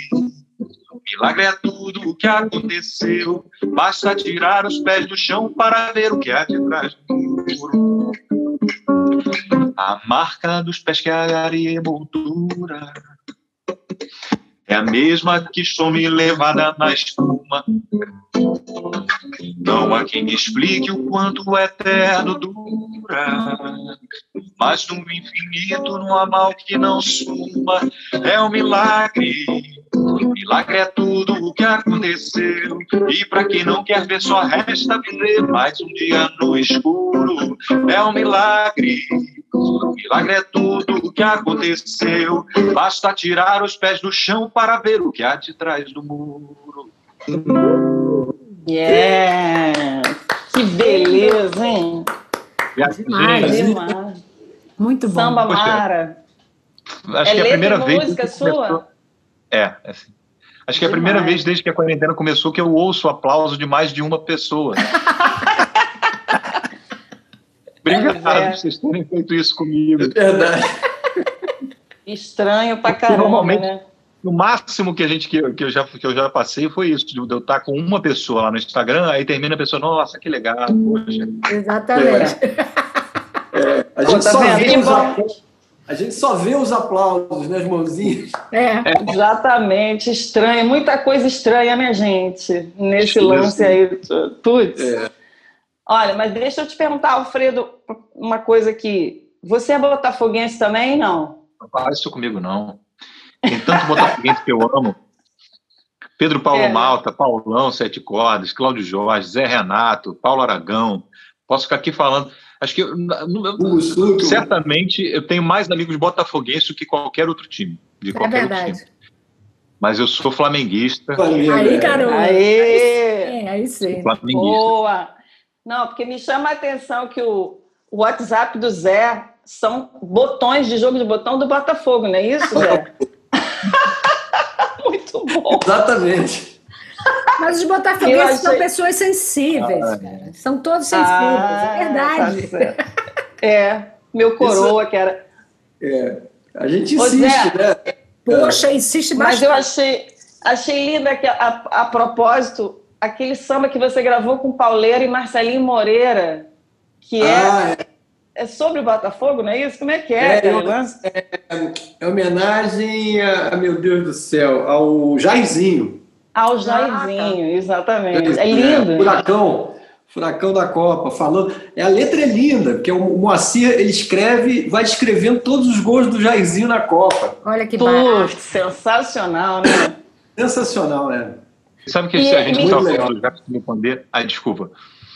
S2: Milagre é tudo o que aconteceu. Basta tirar os pés do chão para ver o que há de trás do muro. A marca dos pés que a areia moldura é a mesma que some levada na espuma. Não há quem me explique o quanto o eterno dura, mas no infinito não há mal que não suma. É um milagre, milagre é tudo o que aconteceu. E para quem não quer ver, só resta viver mais um dia no escuro. É um milagre. Milagre é tudo o que aconteceu. Basta tirar os pés do chão para ver o que há de trás do muro.
S3: Yeah! Que beleza, hein? Demais, demais.
S1: Muito bom.
S3: Samba Mara.
S2: Acho é que é a primeira vez.
S3: música sua? Começou...
S2: É, é assim. Acho que é a primeira vez desde que a quarentena começou que eu ouço o aplauso de mais de uma pessoa. Obrigado é. por vocês terem feito isso comigo. É
S4: verdade.
S3: Estranho pra caramba, normalmente, né?
S2: No máximo que a gente que, que, eu já, que eu já passei foi isso, de eu estar com uma pessoa lá no Instagram, aí termina a pessoa, nossa, que legal, poxa.
S1: Exatamente.
S4: É. É. A, gente Pô, tá só vê os aplausos, a gente só vê os aplausos, né, as mãozinhas?
S3: É. Exatamente, estranho, muita coisa estranha, né, gente? Nesse lance aí, putz. É. Olha, mas deixa eu te perguntar, Alfredo, uma coisa que você é botafoguense também, não?
S2: Não fala isso comigo, não. Tem tanto botafoguense que eu amo. Pedro Paulo é. Malta, Paulão, Sete Cordas, Cláudio Jorge, Zé Renato, Paulo Aragão. Posso ficar aqui falando. Acho que eu, eu, certamente eu tenho mais amigos botafoguenses do que qualquer outro time. De é qualquer é verdade. Outro time. Mas eu sou flamenguista.
S1: Aí, garoto.
S3: Aí,
S1: é, aí sim.
S3: Boa. Não, porque me chama a atenção que o, o WhatsApp do Zé são botões de jogo de botão do Botafogo, não é isso, Zé? Muito bom.
S4: Exatamente.
S1: Mas os botafoguenses achei... são pessoas sensíveis, ah, cara. São todos sensíveis, é ah, é verdade. Tá
S3: é, meu coroa, Isso... que era.
S4: É, a gente insiste, né?
S1: Poxa, insiste
S3: bastante. Mas eu achei, achei linda que, a, a propósito, aquele samba que você gravou com Pauleira e Marcelinho Moreira, que é, ah, é. é sobre o Botafogo, não é isso? Como é que é?
S4: É, é, é homenagem a, meu Deus do céu, ao Jairzinho.
S3: Ao Jairzinho, exatamente. É lindo.
S4: É, furacão. Furacão da Copa, falando. É, a letra é linda, porque o Moacir ele escreve, vai escrevendo todos os gols do Jairzinho na Copa.
S3: Olha que barato. sensacional, né?
S4: Sensacional, né?
S2: Sabe que e, a gente estava falando do Jackson no Pandeiro? Ah, desculpa.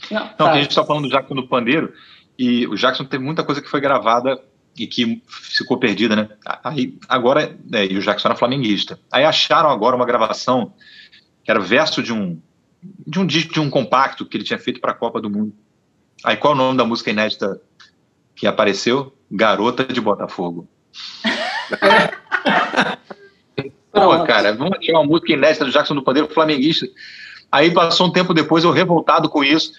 S2: Não, Não tá. que a gente está falando do Jackson no Pandeiro, e o Jackson teve muita coisa que foi gravada e que ficou perdida, né? Aí, agora, é, e o Jackson era flamenguista. Aí acharam agora uma gravação que era verso de um de um disco, de um compacto que ele tinha feito para a Copa do Mundo. Aí qual é o nome da música inédita que apareceu? Garota de Botafogo. Pô, cara, vamos achar uma música inédita do Jackson do Pandeiro flamenguista. Aí passou um tempo depois, eu revoltado com isso,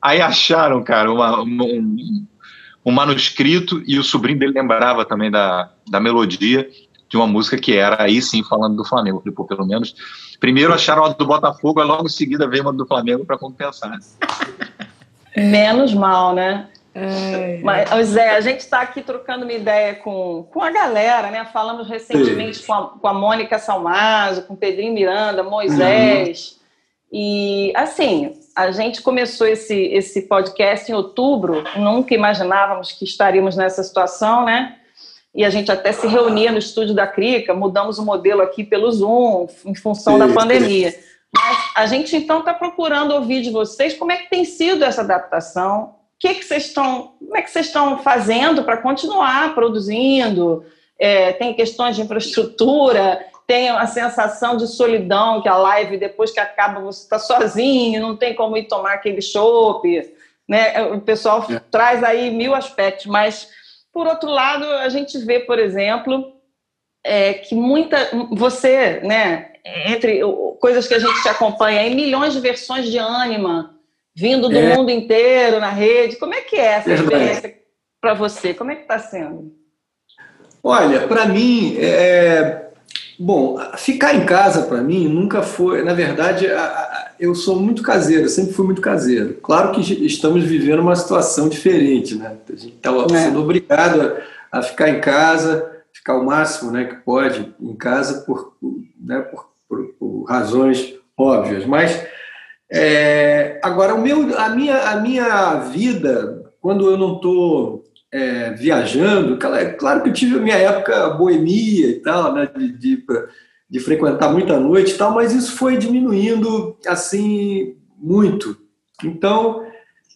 S2: Aí acharam, cara, uma, um, um, manuscrito e o sobrinho dele lembrava também da, da melodia de uma música que era aí sim falando do Flamengo. falei, pô, pelo menos. Primeiro acharam a do Botafogo, aí logo em seguida veio uma do Flamengo para compensar.
S3: Menos mal, né? Mas, Zé, a gente está aqui trocando uma ideia com, com a galera, né? Falamos recentemente com a, com a Mônica Salmazo, com Pedrinho Miranda, Moisés. Uhum. E, assim, a gente começou esse, esse podcast em outubro, nunca imaginávamos que estaríamos nessa situação, né? E a gente até se reunia no estúdio da Crica, mudamos o modelo aqui pelo Zoom, em função sim, da pandemia. Sim. Mas a gente então está procurando ouvir de vocês como é que tem sido essa adaptação, o que, que vocês estão, como é que vocês estão fazendo para continuar produzindo? É, tem questões de infraestrutura, tem a sensação de solidão, que a live, depois que acaba, você está sozinho, não tem como ir tomar aquele chopp. Né? O pessoal é. traz aí mil aspectos, mas, por outro lado, a gente vê, por exemplo, é, que muita. Você, né, entre coisas que a gente te acompanha, em milhões de versões de Anima vindo do é. mundo inteiro na rede. Como é que é essa experiência para você? Como é que está sendo?
S4: Olha, para mim, é, Bom, ficar em casa para mim nunca foi. Na verdade, eu sou muito caseiro, sempre fui muito caseiro. Claro que estamos vivendo uma situação diferente, né? A gente está é. sendo obrigado a ficar em casa, ficar o máximo né, que pode em casa por, né, por, por, por razões óbvias. Mas é, agora, o meu, a, minha, a minha vida, quando eu não estou é, viajando. Claro que eu tive a minha época boemia e tal, né, de, de, de, frequentar muita noite e tal, mas isso foi diminuindo assim muito. Então,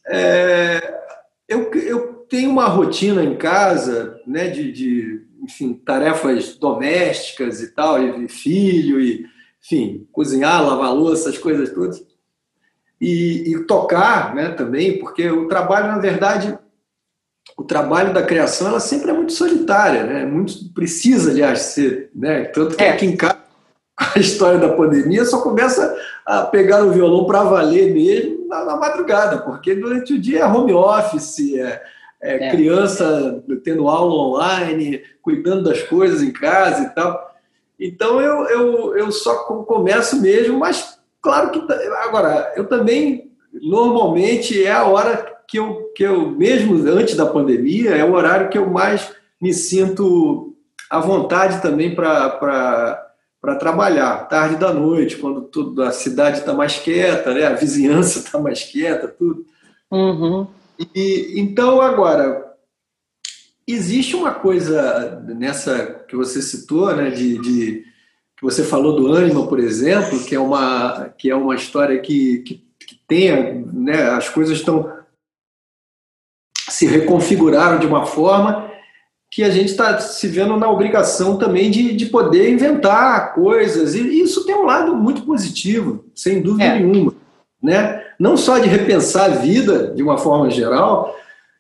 S4: é, eu, eu tenho uma rotina em casa, né, de, de enfim, tarefas domésticas e tal, e filho, e enfim, cozinhar, lavar louça, essas coisas todas. E, e tocar né, também, porque o trabalho, na verdade, o trabalho da criação ela sempre é muito solitária, né? Muito precisa, aliás, ser, né? Tanto que é. aqui em casa a história da pandemia só começa a pegar o violão para valer mesmo na, na, madrugada, porque durante o dia é home office, é, é, é, criança tendo aula online, cuidando das coisas em casa e tal. Então eu, eu, eu só começo mesmo, mas claro que agora eu também normalmente é a hora que eu, que eu, mesmo antes da pandemia, é o horário que eu mais me sinto à vontade também para trabalhar, tarde da noite, quando tudo, a cidade está mais quieta, né? a vizinhança está mais quieta, tudo.
S3: Uhum.
S4: E, então, agora, existe uma coisa nessa que você citou, né, de, de que você falou do ânimo, por exemplo, que é uma, que é uma história que, que, que tem, né, as coisas estão se reconfiguraram de uma forma que a gente está se vendo na obrigação também de, de poder inventar coisas. E isso tem um lado muito positivo, sem dúvida é. nenhuma. Né? Não só de repensar a vida de uma forma geral,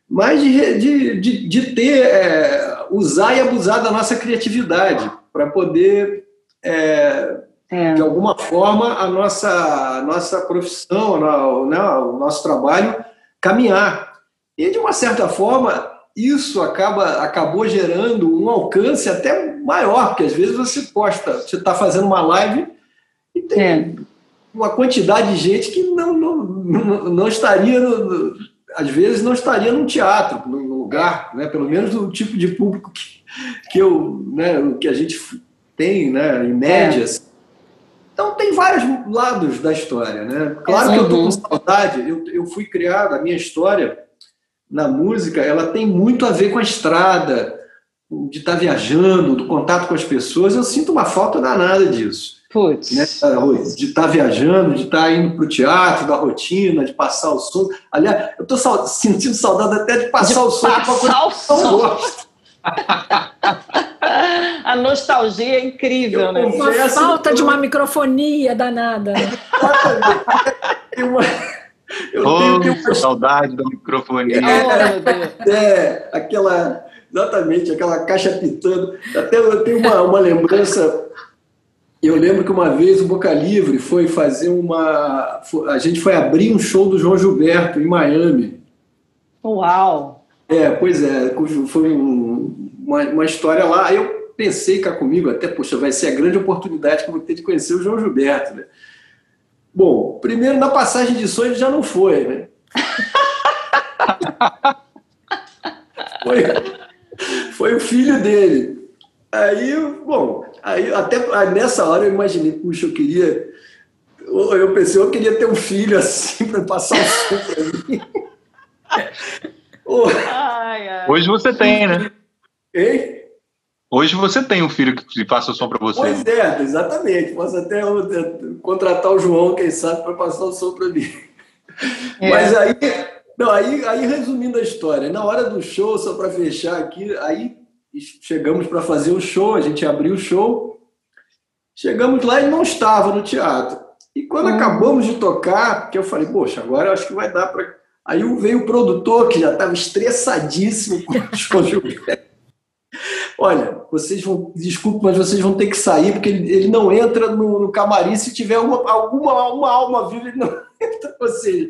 S4: mas de, de, de, de ter, é, usar e abusar da nossa criatividade para poder, é, é. de alguma forma, a nossa, a nossa profissão, né, o nosso trabalho caminhar e, de uma certa forma, isso acaba, acabou gerando um alcance até maior, porque às vezes você posta, você está fazendo uma live e tem é. uma quantidade de gente que não, não, não, não estaria, no, às vezes, não estaria num teatro, num lugar, né? pelo menos do tipo de público que, que, eu, né, que a gente tem, né, em médias. É. Então tem vários lados da história, né? Claro uhum. que eu tô com saudade, eu, eu fui criado, a minha história na música, ela tem muito a ver com a estrada, de estar tá viajando, do contato com as pessoas, eu sinto uma falta danada disso. Putz. Né? De estar tá viajando, de estar tá indo para o teatro, da rotina, de passar o som. Aliás, eu estou sentindo saudade até de passar de o som.
S3: Passar o som. A nostalgia é incrível, eu né?
S1: Uma falta de uma microfonia danada.
S2: eu uma... Eu oh, tenho, uma... saudade da microfonia.
S4: É, é, aquela Exatamente, aquela caixa pitando. Até eu tenho uma, uma lembrança. Eu lembro que uma vez o Boca Livre foi fazer uma. A gente foi abrir um show do João Gilberto em Miami.
S3: Uau!
S4: É, pois é, foi um, uma, uma história lá. Eu pensei cá comigo, até, poxa, vai ser a grande oportunidade que eu vou ter de conhecer o João Gilberto, né? Bom, primeiro na passagem de sonho já não foi, né? foi, foi o filho dele. Aí, bom, aí até nessa hora eu imaginei, puxa, eu queria. Eu pensei, eu queria ter um filho assim para passar o som para mim.
S2: ai, ai. Hoje você tem, né?
S4: Hein?
S2: Hoje você tem um filho que passa o som para você.
S4: Pois é, exatamente. Posso até contratar o João, quem sabe, para passar o som para mim. É. Mas aí não, aí, aí resumindo a história, na hora do show, só para fechar aqui, aí chegamos para fazer o show, a gente abriu o show, chegamos lá e não estava no teatro. E quando hum. acabamos de tocar, que eu falei, poxa, agora eu acho que vai dar para. Aí veio o produtor, que já estava estressadíssimo com o show Olha, vocês vão, desculpa, mas vocês vão ter que sair, porque ele, ele não entra no, no, camarim se tiver uma, alguma uma alma viva, ele não entra. Ou seja,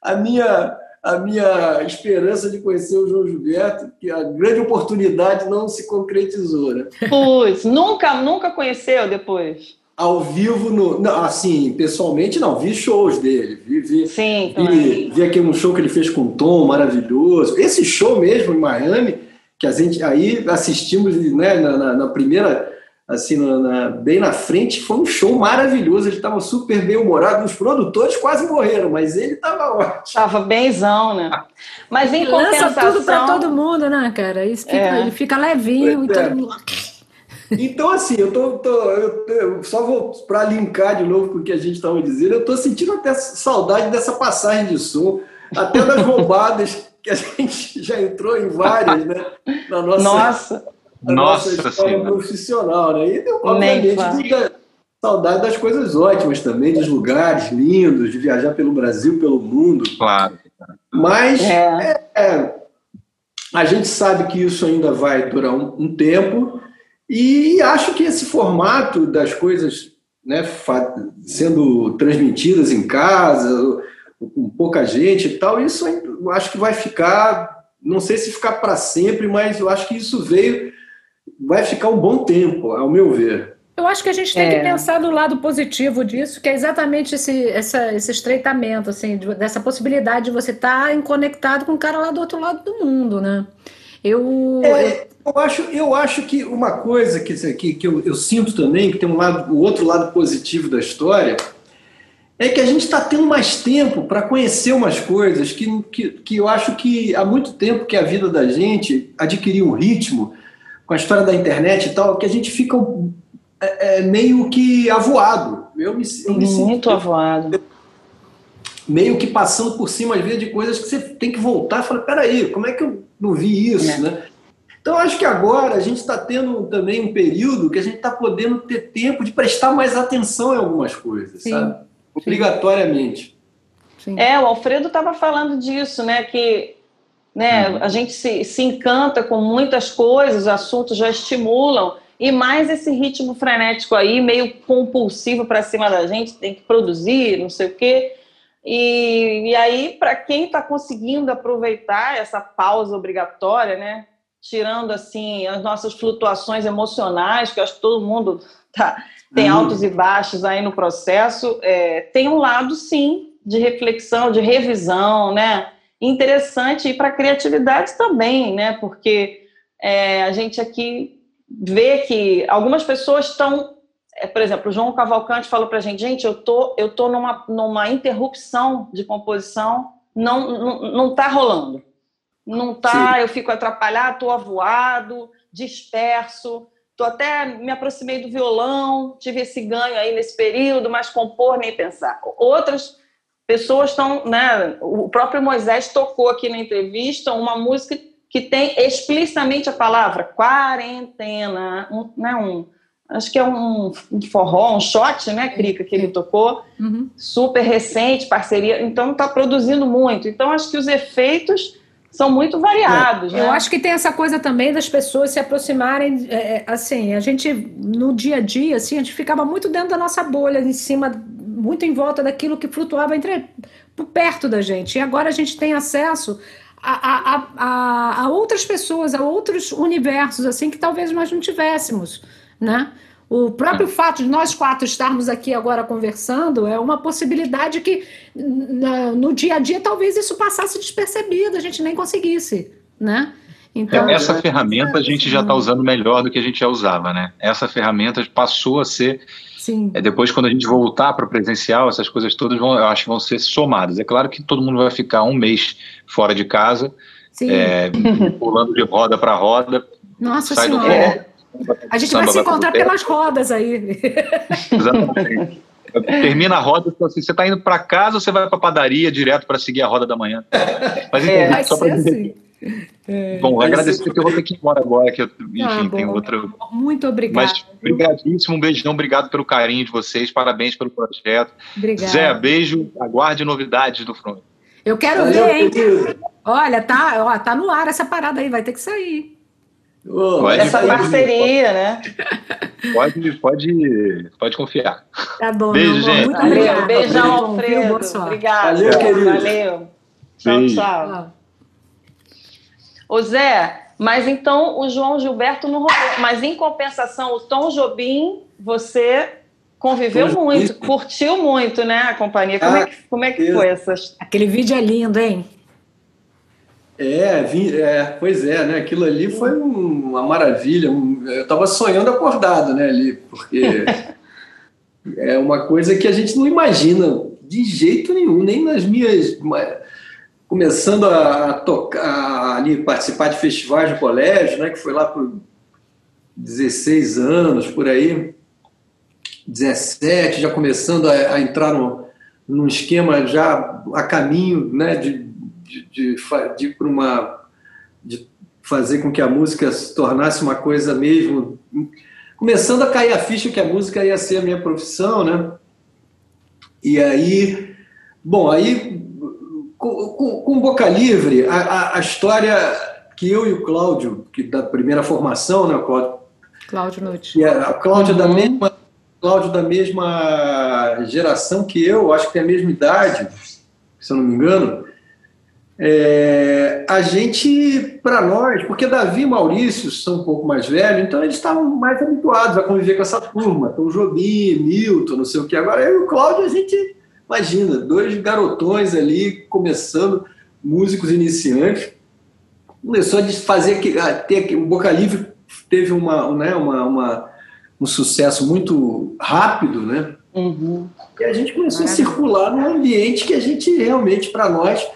S4: a minha, a minha esperança de conhecer o João Gilberto, que a grande oportunidade não se concretizou, né?
S3: Pois, nunca, nunca conheceu depois?
S4: Ao vivo, no, não, assim, pessoalmente não, vi shows dele, vi, vi,
S3: Sim,
S4: vi, vi aqui um show que ele fez com o Tom, maravilhoso. Esse show mesmo em Miami, que a gente aí assistimos né, na, na, na primeira assim, na, na, bem na frente, foi um show maravilhoso. Ele estava super bem humorado. Os produtores quase morreram, mas ele estava ótimo.
S3: Estava benzão, né? Mas em compensação...
S1: Lança tudo para todo mundo, né, cara? Isso fica, é. Ele fica levinho pois e é. todo mundo...
S4: Então, assim, eu tô, tô eu, eu só vou para linkar de novo com o que a gente estava dizendo, eu estou sentindo até saudade dessa passagem de som, até das roubadas que a gente já entrou em várias, né?
S3: Na nossa, nossa
S4: a nossa, nossa história profissional, né? E, obviamente, muita saudade das coisas ótimas também, dos lugares lindos, de viajar pelo Brasil, pelo mundo.
S2: Claro.
S4: Mas é. É, é, a gente sabe que isso ainda vai durar um, um tempo e acho que esse formato das coisas né, sendo transmitidas em casa, com pouca gente e tal, isso eu acho que vai ficar, não sei se ficar para sempre, mas eu acho que isso veio vai ficar um bom tempo, ao meu ver.
S1: Eu acho que a gente tem é. que pensar do lado positivo disso, que é exatamente esse, essa, esse estreitamento, assim, dessa possibilidade de você estar tá conectado com o cara lá do outro lado do mundo, né?
S4: Eu, é, eu, acho, eu acho que uma coisa que, que, que eu, eu sinto também, que tem um lado, o outro lado positivo da história, é que a gente está tendo mais tempo para conhecer umas coisas que, que, que eu acho que há muito tempo que a vida da gente adquiriu um ritmo com a história da internet e tal, que a gente fica é, é, meio que avoado. Eu me, eu
S3: me Muito sinto, avoado.
S4: Meio que passando por cima, às vezes, de coisas que você tem que voltar e falar: peraí, como é que eu não vi isso, é. né? Então, acho que agora a gente está tendo também um período que a gente está podendo ter tempo de prestar mais atenção em algumas coisas, Sim. sabe? Obrigatoriamente.
S3: Sim. É, o Alfredo estava falando disso, né? Que né? Uhum. A gente se, se encanta com muitas coisas, os assuntos já estimulam, e mais esse ritmo frenético aí, meio compulsivo para cima da gente, tem que produzir, não sei o quê. E, e aí, para quem está conseguindo aproveitar essa pausa obrigatória, né? Tirando assim as nossas flutuações emocionais, que eu acho que todo mundo tá, tem uhum. altos e baixos aí no processo, é, tem um lado sim de reflexão, de revisão, né? interessante e para a criatividade também, né? Porque é, a gente aqui vê que algumas pessoas estão, é, por exemplo, o João Cavalcante falou para a gente, gente, eu tô, eu tô numa, numa interrupção de composição, não, não, não tá rolando, não tá, Sim. eu fico atrapalhado, tô avoado, disperso, tô até me aproximei do violão, tive esse ganho aí nesse período, mas compor nem pensar. Outras pessoas estão, né? O próprio Moisés tocou aqui na entrevista uma música que tem explicitamente a palavra quarentena, um, né, um, acho que é um, um forró, um shot, né, Crica, que ele tocou, uhum. super recente, parceria, então está produzindo muito. Então, acho que os efeitos são muito variados. É.
S1: Né? Eu acho que tem essa coisa também das pessoas se aproximarem, é, é, assim, a gente, no dia a dia, assim, a gente ficava muito dentro da nossa bolha, em cima muito em volta daquilo que flutuava entre perto da gente. E agora a gente tem acesso a, a, a, a outras pessoas, a outros universos assim que talvez nós não tivéssemos, né? O próprio é. fato de nós quatro estarmos aqui agora conversando é uma possibilidade que no dia a dia talvez isso passasse despercebido, a gente nem conseguisse, né?
S2: Então, essa ferramenta a gente já está usando melhor do que a gente já usava, né? Essa ferramenta passou a ser
S1: Sim.
S2: É, depois, quando a gente voltar para o presencial, essas coisas todas vão, eu acho vão ser somadas. É claro que todo mundo vai ficar um mês fora de casa, é, pulando de roda para roda.
S1: Nossa sai Senhora. Do a gente vai se encontrar pelas rodas aí.
S2: Exatamente. Termina a roda, assim, você está indo para casa ou você vai para a padaria direto para seguir a roda da manhã?
S1: Mas, é, vai só ser assim.
S2: É, bom, agradecer que eu vou ter que ir embora agora, que eu, enfim, ah, tem outro.
S1: Muito obrigado.
S2: Mas obrigadíssimo, um beijão, obrigado pelo carinho de vocês, parabéns pelo projeto.
S1: Obrigado.
S2: Zé, beijo, aguarde novidades do Front.
S1: Eu quero Valeu, ver, hein? Querido. Olha, tá, ó, tá no ar essa parada aí, vai ter que sair.
S3: Oh, pode, essa pode, parceria, pode, né?
S2: Pode, pode, pode confiar.
S1: Tá bom.
S2: Beijo, gente.
S3: Muito Valeu, beijão, Alfredo. Obrigado.
S4: Valeu, querido.
S3: Valeu. Tchau, tchau. Ô Zé, mas então o João Gilberto não rolou. Mas em compensação, o Tom Jobim, você conviveu muito, curtiu muito, né, a companhia. Como, é ah, é, que, como é que foi essas?
S1: Aquele vídeo é lindo, hein?
S4: É, vi, é, pois é, né? Aquilo ali foi uma maravilha. Um, eu estava sonhando acordado, né, ali, porque é uma coisa que a gente não imagina de jeito nenhum, nem nas minhas começando a tocar, ali, participar de festivais no colégio, né, que foi lá por 16 anos, por aí, 17, já começando a, a entrar no, num esquema já a caminho né, de, de, de, de, de uma, de fazer com que a música se tornasse uma coisa mesmo. Começando a cair a ficha que a música ia ser a minha profissão, né? E aí, bom, aí com, com, Boca Livre, a, a, a, história que eu e o Cláudio, que da primeira formação, né, Cláudio?
S1: Cláudio Nutt.
S4: É, Cláudio, uhum. da mesma, Cláudio da mesma geração que eu, acho que tem a mesma idade, se eu não me engano. É, a gente, para nós, porque Davi e Maurício são um pouco mais velhos, então eles estavam mais habituados a conviver com essa turma, então Jobim, Milton, não sei o que. Agora eu e o Cláudio, a gente Imagina, dois garotões ali começando, músicos iniciantes, começou a fazer que ter o Boca Livre teve uma, né, uma, uma, um sucesso muito rápido, né?
S3: Uhum.
S4: E a gente começou a circular num ambiente que a gente realmente, para nós,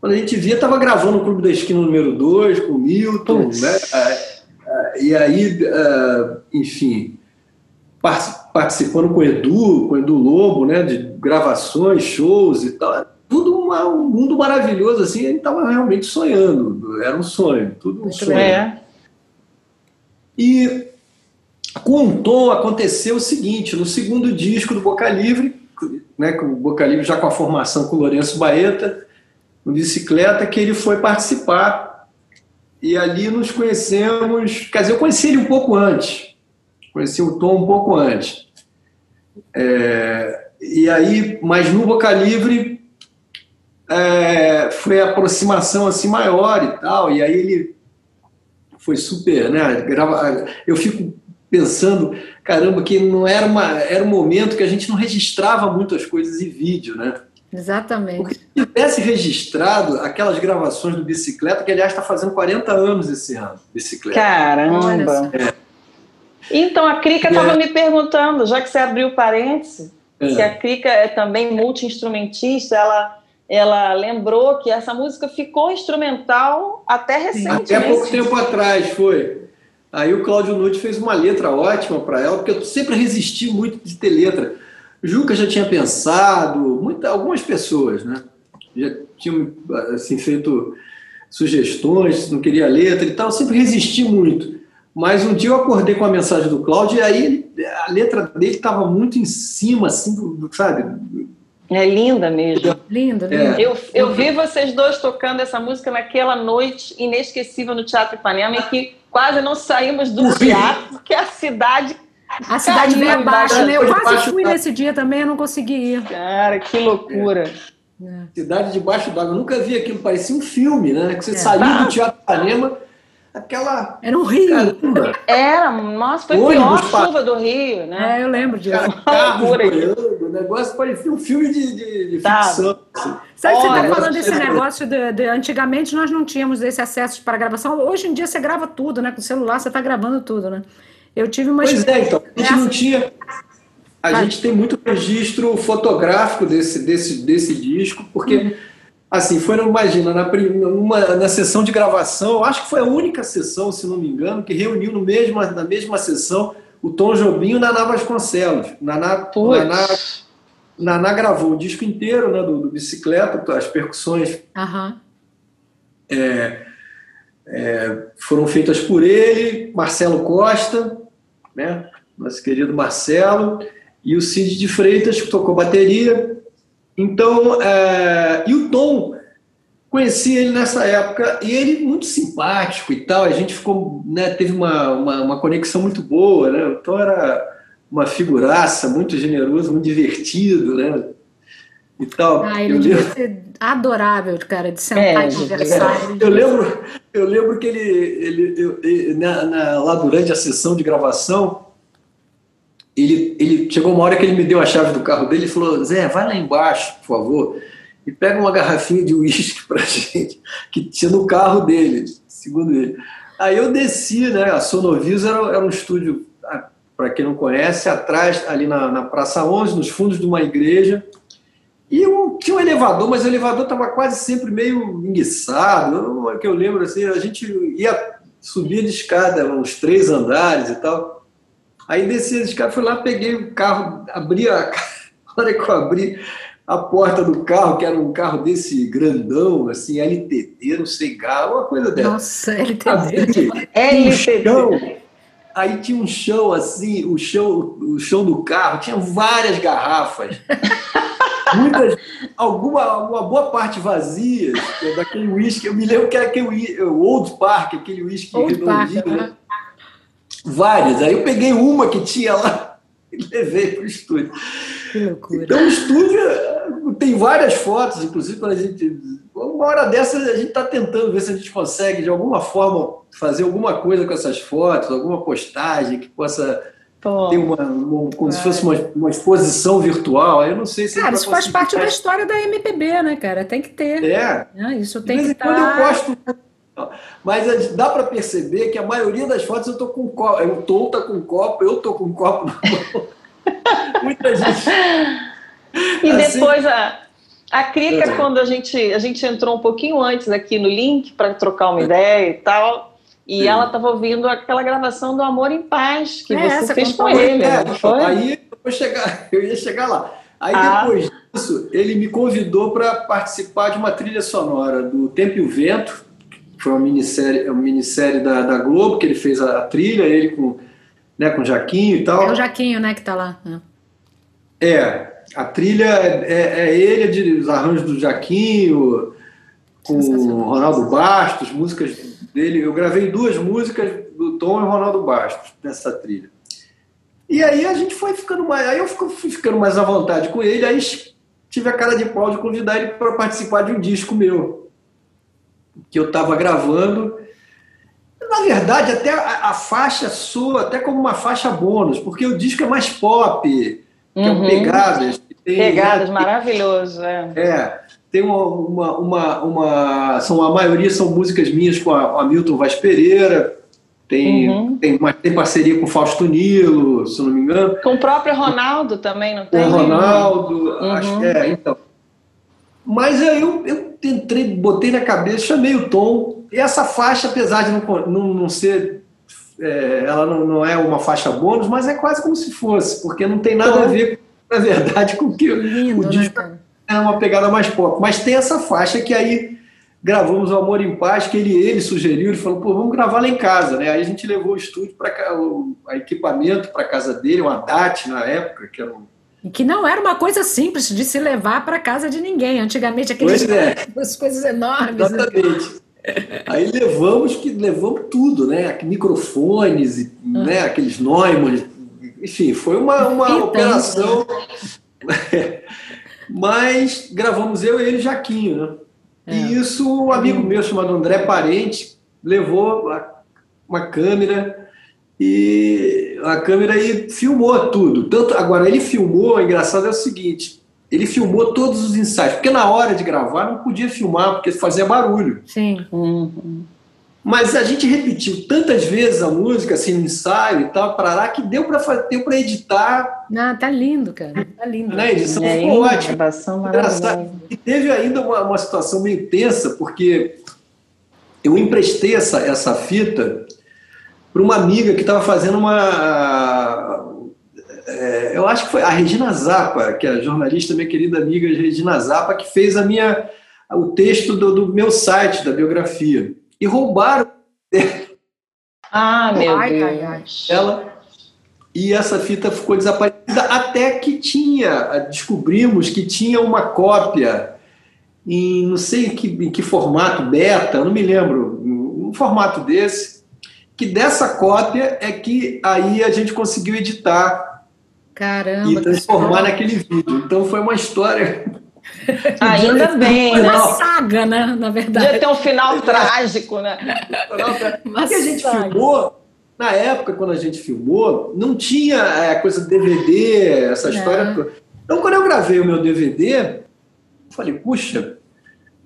S4: quando a gente via, estava gravando o Clube da Esquina número 2 com o Milton, Puts. né? E aí, ah, enfim, participando com o Edu, com o Edu Lobo, né, de gravações, shows e tal. Tudo uma, um mundo maravilhoso, assim, ele estava realmente sonhando, era um sonho, tudo um sonho. É. E com o Tom aconteceu o seguinte, no segundo disco do Boca Livre, né, com o Boca Livre já com a formação com o Lourenço Baeta, no Bicicleta, que ele foi participar e ali nos conhecemos, quer dizer, eu conheci ele um pouco antes, Conheci o Tom um pouco antes. É, e aí, mas no Boca Livre é, foi a aproximação assim maior e tal. E aí ele foi super, né? Eu fico pensando, caramba, que não era uma era um momento que a gente não registrava muitas coisas em vídeo, né?
S1: Exatamente.
S4: Porque se tivesse registrado aquelas gravações do Bicicleta, que aliás está fazendo 40 anos esse ano, Bicicleta.
S3: Caramba! É. Então, a Crica estava é. me perguntando, já que você abriu parênteses, é. se a Crica é também multi-instrumentista, ela, ela lembrou que essa música ficou instrumental até recentemente.
S4: Até pouco tempo atrás, foi. Aí o Cláudio Nutt fez uma letra ótima para ela, porque eu sempre resisti muito de ter letra. Juca já tinha pensado, muita, algumas pessoas, né? Já tinham assim, feito sugestões, não queria letra e tal, sempre resisti muito. Mas um dia eu acordei com a mensagem do Cláudio e aí a letra dele estava muito em cima, assim, sabe?
S3: É linda mesmo.
S1: Linda, linda.
S3: É. Eu, eu vi vocês dois tocando essa música naquela noite inesquecível no Teatro Ipanema, em que quase não saímos do teatro, porque a cidade
S1: a cidade veio abaixo, né? Eu quase fui nesse dia também, eu não consegui ir.
S3: Cara, que loucura.
S4: É. Cidade debaixo d'água. Eu nunca vi aquilo, parecia um filme, né? Que você é. saiu do Teatro Ipanema, aquela.
S1: Era um rio.
S3: Caramba. Era, nossa, foi a pior chuva do Rio, né?
S1: É, eu lembro disso.
S4: Boiando, o negócio parecia um filme de, de, de tá. ficção.
S1: Assim. Sabe que você está falando desse negócio de, de, Antigamente nós não tínhamos esse acesso para gravação. Hoje em dia você grava tudo, né? Com o celular você está gravando tudo, né? Eu tive uma
S4: Pois é, então. A gente não tinha. A ah. gente tem muito registro fotográfico desse, desse, desse disco, porque, uhum. assim, foi, imagina, na, numa, na sessão de gravação, acho que foi a única sessão, se não me engano, que reuniu no mesmo, na mesma sessão o Tom Jobim e o Naná Vasconcelos. Naná, Naná, Naná gravou o disco inteiro né, do, do Bicicleta, as percussões.
S1: Uhum.
S4: É, é, foram feitas por ele, Marcelo Costa, né, nosso querido Marcelo, e o Cid de Freitas, que tocou bateria. Então, é, e o Tom, conheci ele nessa época, e ele muito simpático e tal, a gente ficou, né, teve uma, uma, uma conexão muito boa, né, o Tom era uma figuraça, muito generoso, muito divertido, né, e tal.
S1: Ah, ele eu devia lembro... ser adorável, cara, de sentar é, e conversar.
S4: É. Eu lembro, eu lembro que ele, ele, eu, ele na, na, lá durante a sessão de gravação, ele, ele chegou uma hora que ele me deu a chave do carro dele e falou: Zé, vai lá embaixo, por favor, e pega uma garrafinha de uísque pra gente, que tinha no carro dele, segundo ele. Aí eu desci, né? A Sonovis era, era um estúdio, ah, para quem não conhece, atrás, ali na, na Praça 11, nos fundos de uma igreja e um, tinha um elevador, mas o elevador estava quase sempre meio enguiçado. que eu lembro assim, a gente ia subir de escada, uns três andares e tal. Aí desci a escada, fui lá, peguei o carro, abri a. Na hora que eu abri a porta do carro, que era um carro desse grandão, assim, LTD, não sei, carro, uma coisa dessa.
S1: Nossa, LTD.
S3: LTD.
S4: Chão, aí tinha um chão assim, o chão, o chão do carro, tinha várias garrafas. muitas, alguma, uma boa parte vazia é daquele uísque. Eu me lembro que era aquele o Old Park, aquele uísque redondinho. Né? Várias. Aí eu peguei uma que tinha lá e levei para o estúdio.
S1: Que loucura.
S4: Então o estúdio tem várias fotos, inclusive quando a gente. Uma hora dessa a gente está tentando ver se a gente consegue, de alguma forma, fazer alguma coisa com essas fotos, alguma postagem que possa tem uma, uma, como é. se fosse uma, uma, exposição virtual. Eu não sei se.
S1: Cara, isso faz parte da história da MPB, né, cara? Tem que ter.
S4: É.
S1: é isso tem que estar.
S4: Quando eu gosto. Mas dá para perceber que a maioria das fotos eu tô com copo. O Tom tá com copo, eu tô com copo na mão. Muita gente.
S3: E assim, depois a, a Crica, é. quando a gente, a gente entrou um pouquinho antes aqui no link para trocar uma ideia e tal, e Sim. ela estava ouvindo aquela gravação do Amor em Paz que é, você fez com ele. É,
S4: foi? Aí eu, chegar, eu ia chegar lá. Aí ah. depois disso, ele me convidou para participar de uma trilha sonora do Tempo e o Vento, que foi uma minissérie, uma minissérie da, da Globo, que ele fez a, a trilha, ele com, né, com o Jaquinho e tal.
S1: É o Jaquinho, né, que está lá.
S4: É. é, a trilha é, é, é ele, de, os arranjos do Jaquinho, com o Ronaldo Bastos, músicas dele. Eu gravei duas músicas do Tom e Ronaldo Bastos nessa trilha. E aí a gente foi ficando mais. Aí eu fui ficando mais à vontade com ele, aí tive a cara de pau de convidar ele para participar de um disco meu. Que eu estava gravando. Na verdade, até a, a, faixa soa até como uma faixa bônus, porque o disco é mais pop, uhum. é um pegadas,
S3: Tem, Pegadas, né? maravilhoso, é.
S4: É, tem uma, uma, uma, uma, são a maioria são músicas minhas com a, a Milton Vaz Pereira, tem, uhum. tem, tem parceria com o Fausto Nilo, se não me engano.
S3: Com o próprio Ronaldo também, não tem?
S4: Com o Ronaldo, uhum. acho, é, então. Mas aí eu, eu entrei, botei na cabeça, chamei o Tom, e essa faixa, apesar de não, não, não ser. É, ela não, não, é uma faixa bônus, mas é quase como se fosse, porque não tem nada Tom. a ver, na verdade, com o que Lindo, o disco né, é uma pegada mais pop. Mas tem essa faixa que aí gravamos o Amor em Paz, que ele, ele sugeriu, ele falou, pô, vamos gravar lá em casa, né? Aí a gente levou o estúdio para o equipamento para casa dele, uma DAT na época, que era um
S1: e que não era uma coisa simples de se levar para casa de ninguém. Antigamente, aqueles é. as coisas enormes.
S4: Né? Exatamente. Né? Aí levamos que levamos tudo, né? Microfones, uhum. né? aqueles Neumann. Enfim, foi uma, uma operação. Né? Mas gravamos eu e ele Jaquinho, né? É. E isso, um amigo meu chamado André Parente levou uma câmera e a câmera aí filmou tudo. Tanto agora ele filmou, o engraçado é o seguinte, ele filmou todos os ensaios, porque na hora de gravar não podia filmar porque fazia barulho.
S1: Sim. Uhum.
S4: Mas a gente repetiu tantas vezes a música, assim, no ensaio e tal, para lá, que deu para deu para editar.
S1: Não, tá lindo, cara. Tá lindo.
S4: Na edição é, ficou ótima. Engraçado. E teve ainda uma, uma situação meio tensa, porque eu emprestei essa, essa fita para uma amiga que estava fazendo uma. É, eu acho que foi a Regina Zappa, que é a jornalista, minha querida amiga Regina Zappa, que fez a minha, o texto do, do meu site, da biografia e roubaram.
S3: Ah, meu ai, Deus. Ai, ai.
S4: Ela e essa fita ficou desaparecida até que tinha, descobrimos que tinha uma cópia em não sei em que, em que formato, beta, não me lembro, um formato desse, que dessa cópia é que aí a gente conseguiu editar
S1: Caramba,
S4: e transformar naquele vídeo. Então foi uma história
S3: Ainda bem, né?
S1: Uma saga, né? Na verdade.
S3: Podia ter um final trágico, né?
S4: Porque a gente saga. filmou, na época, quando a gente filmou, não tinha é, coisa DVD, essa história. Então, quando eu gravei o meu DVD, eu falei, puxa,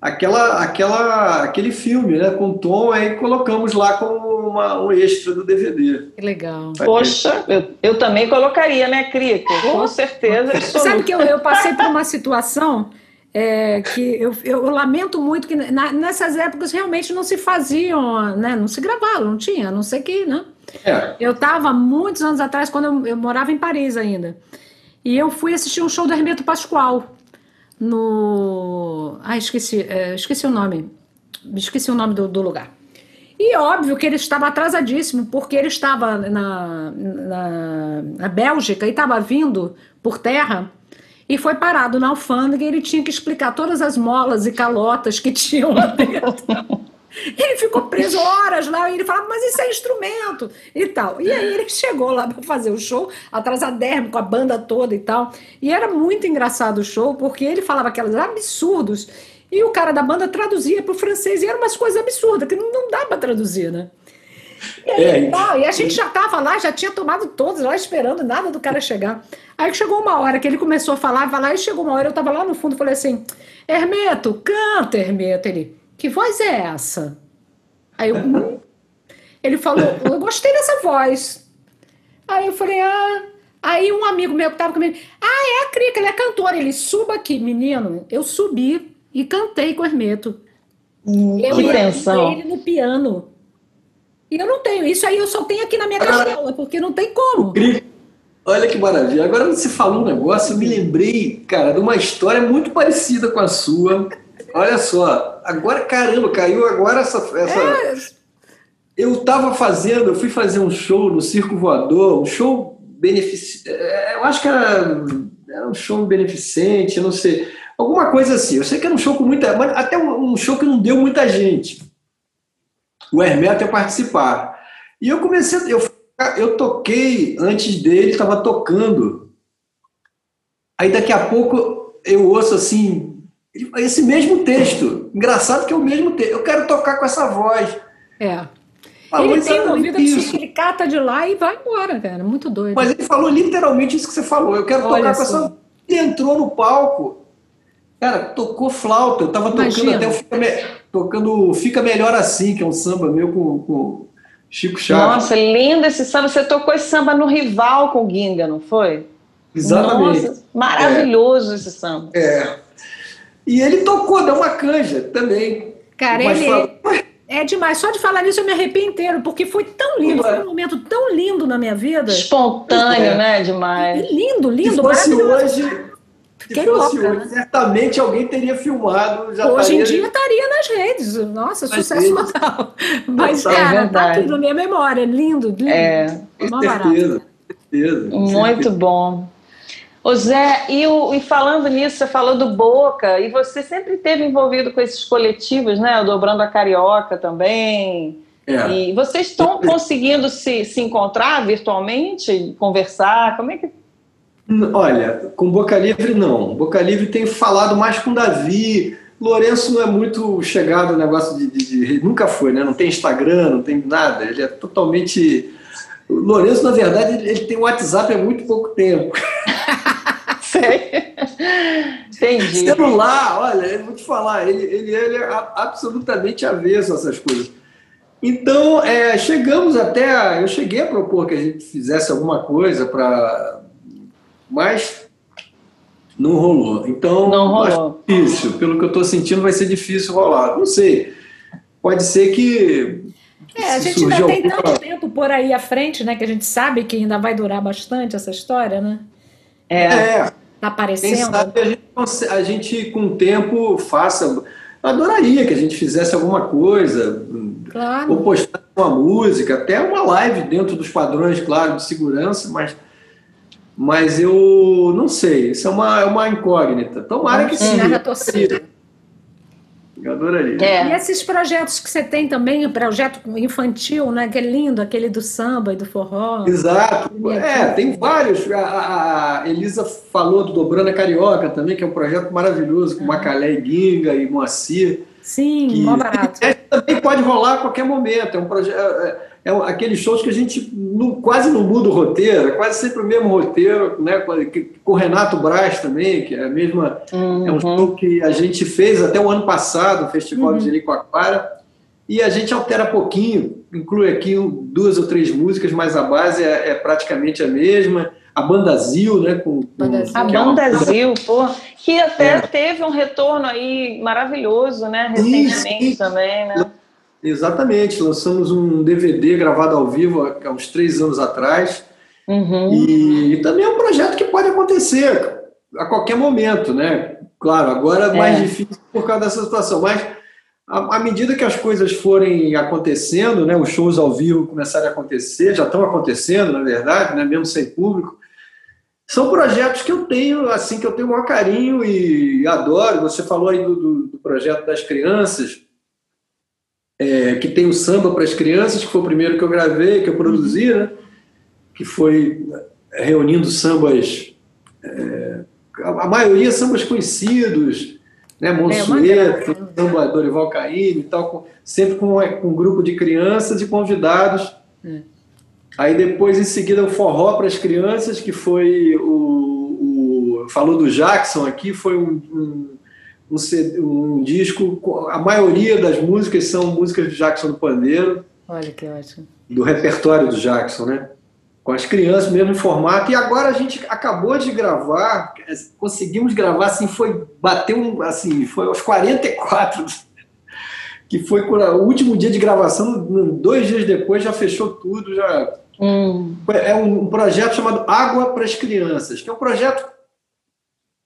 S4: aquela, aquela, aquele filme, né, com Tom, aí colocamos lá como uma, um extra do DVD.
S1: Que legal.
S3: Poxa, eu, eu também colocaria, né, Crico? Com certeza.
S1: Sabe que eu, eu passei por uma situação é, que eu, eu, lamento muito que na, nessas épocas realmente não se faziam, né, não se gravavam, não tinha, a não sei que, né? É. Eu estava muitos anos atrás, quando eu, eu, morava em Paris ainda, e eu fui assistir um show do Hermeto Pascoal no. Ah, esqueci, é, esqueci o nome, esqueci o nome do, do lugar. E óbvio que ele estava atrasadíssimo, porque ele estava na, na, na Bélgica e estava vindo por terra e foi parado na alfândega e ele tinha que explicar todas as molas e calotas que tinham lá dentro. Ele ficou preso horas lá e ele falava, mas isso é instrumento e tal. E aí ele chegou lá para fazer o show, atrasadérrimo, com a banda toda e tal. E era muito engraçado o show, porque ele falava aqueles absurdos e o cara da banda traduzia para o francês. E eram umas coisas absurdas, que não, não dá para traduzir, né? E, aí, é, tal, e a gente já estava lá, já tinha tomado todos lá esperando nada do cara chegar. Aí chegou uma hora que ele começou a falar, falar, e chegou uma hora, eu estava lá no fundo, falei assim: Hermeto, canta, Hermeto. Ele, que voz é essa? Aí eu, hum. ele falou, eu gostei dessa voz. Aí eu falei, ah. Aí um amigo meu que estava comigo, ah, é a Crica, ele é cantora. Ele, suba aqui, menino. Eu subi e cantei com o Hermeto.
S3: Hum, eu que tensão.
S1: ele no piano. E eu não tenho. Isso aí eu só tenho aqui na minha castela, porque não tem como.
S4: Olha que maravilha. Agora você falou um negócio, eu me lembrei, cara, de uma história muito parecida com a sua. Olha só, agora, caramba, caiu agora essa. essa... É. Eu estava fazendo, eu fui fazer um show no Circo Voador, um show beneficente. É, eu acho que era, era um show beneficente, não sei. Alguma coisa assim. Eu sei que era um show com muita. Mas até um show que não deu muita gente. O Hermeto ia participar. E eu comecei. Eu, eu toquei antes dele, estava tocando. Aí daqui a pouco eu ouço assim, esse mesmo texto. Engraçado que é o mesmo texto. Eu quero tocar com essa voz.
S1: É. Falou ele tem ouvido isso. ele cata de lá e vai embora, cara. Muito doido.
S4: Mas ele falou literalmente isso que você falou. Eu quero Olha tocar com essa. ele entrou no palco, cara, tocou flauta. Eu tava tocando até o Fica, Me... tocando Fica Melhor Assim, que é um samba meu com, com Chico Chaves.
S3: Nossa, lindo esse samba. Você tocou esse samba no Rival com o Ginga, não foi?
S4: Exatamente. Nossa,
S3: maravilhoso é. esse samba.
S4: É. E ele tocou, deu uma canja também.
S1: Cara, ele é demais. Só de falar nisso eu me arrepio inteiro, porque foi tão lindo, foi um momento tão lindo na minha vida.
S3: Espontâneo, é. né? Demais.
S1: E lindo, lindo,
S4: se fosse hoje, se fosse louca, hoje, né? certamente alguém teria filmado. Já
S1: hoje em dia estaria nas redes. Nossa, nas sucesso redes. total. Mas, é cara, tá aqui na minha memória. Lindo, lindo.
S3: É,
S4: com certeza, certeza.
S3: Muito certeza. bom. Ô Zé, e, o, e, falando nisso, você falou do Boca, e você sempre esteve envolvido com esses coletivos, né? O Dobrando a Carioca também. É. E vocês estão conseguindo se, se encontrar virtualmente, conversar? Como é que.
S4: Olha, com Boca Livre não. Boca Livre tem falado mais com Davi. Lourenço não é muito chegado no negócio de, de, de, Nunca foi, né? Não tem Instagram, não tem nada. Ele é totalmente. O Lourenço, na verdade, ele tem WhatsApp há muito pouco tempo.
S3: Sei. Entendi.
S4: Celular, olha, eu vou te falar, ele, ele, ele é absolutamente avesso a essas coisas. Então, é, chegamos até. Eu cheguei a propor que a gente fizesse alguma coisa para. Mas não rolou. Então,
S3: não rolou.
S4: difícil. Pelo que eu estou sentindo, vai ser difícil rolar. Não sei. Pode ser que.
S1: É, a gente ainda tem tanto tempo por aí à frente, né? Que a gente sabe que ainda vai durar bastante essa história, né?
S4: É. é.
S1: Tá aparecendo.
S4: Quem sabe a gente, a gente, com o tempo, faça. Adoraria que a gente fizesse alguma coisa,
S1: claro.
S4: ou postar uma música, até uma live dentro dos padrões, claro, de segurança, mas, mas eu não sei, isso é uma, é uma incógnita. Tomara que sim.
S1: Na torcida.
S4: Eu adoraria.
S1: É. E esses projetos que você tem também, projeto infantil, né? Que é lindo, aquele do samba e do forró.
S4: Exato. É, tem vários. A, a, Elisa falou do Dobrando a Carioca também, que é um projeto maravilhoso, com Macalé e Guinga e Moacir.
S1: Sim, que, mó barato.
S4: também pode rolar a qualquer momento. É um projeto. É, é, é aqueles shows que a gente não, quase não muda o roteiro, é quase sempre o mesmo roteiro, né? Com o Renato Braz também, que é a mesma. Uhum. É um uhum. show que a gente fez até o ano passado, o Festival uhum. de Jericoacoara, e a gente altera pouquinho, inclui aqui duas ou três músicas, mas a base é, é praticamente a mesma. A Banda Zil, né? Com, com,
S3: a é Banda Zil, pô, que até é. teve um retorno aí maravilhoso, né? Recentemente também, né?
S4: Exatamente, lançamos um DVD gravado ao vivo há uns três anos atrás. Uhum. E, e, também é um projeto que pode acontecer a qualquer momento, né? Claro, agora é mais difícil por causa dessa situação, mas à, à, medida que as coisas forem acontecendo, né, os shows ao vivo começarem a acontecer, já estão acontecendo, na verdade, né, mesmo sem público, são projetos que eu tenho, assim, que eu tenho o maior carinho e adoro. Você falou aí do, do, do projeto das crianças é, que tem o samba para as crianças, que foi o primeiro que eu gravei, que eu produzi, né? que foi é, reunindo sambas, é, a maioria sambas conhecidos, né? Monsueto, é, samba Dorival Caymmi e tal, com, sempre com, com, um grupo de crianças e convidados. É. Aí depois, em seguida, o forró para as crianças, que foi o, o, falou do Jackson aqui, foi um, um um, um, disco, a maioria das músicas são músicas de Jackson do Pandeiro.
S1: Olha que ótimo.
S4: Do repertório do Jackson, né? Com as crianças mesmo em formato. E agora a gente acabou de gravar, conseguimos gravar, assim, foi, bateu, um, assim, foi aos 44, que foi o último dia de gravação, dois dias depois já fechou tudo, já... Hum. É um projeto chamado Água para as Crianças, que é um projeto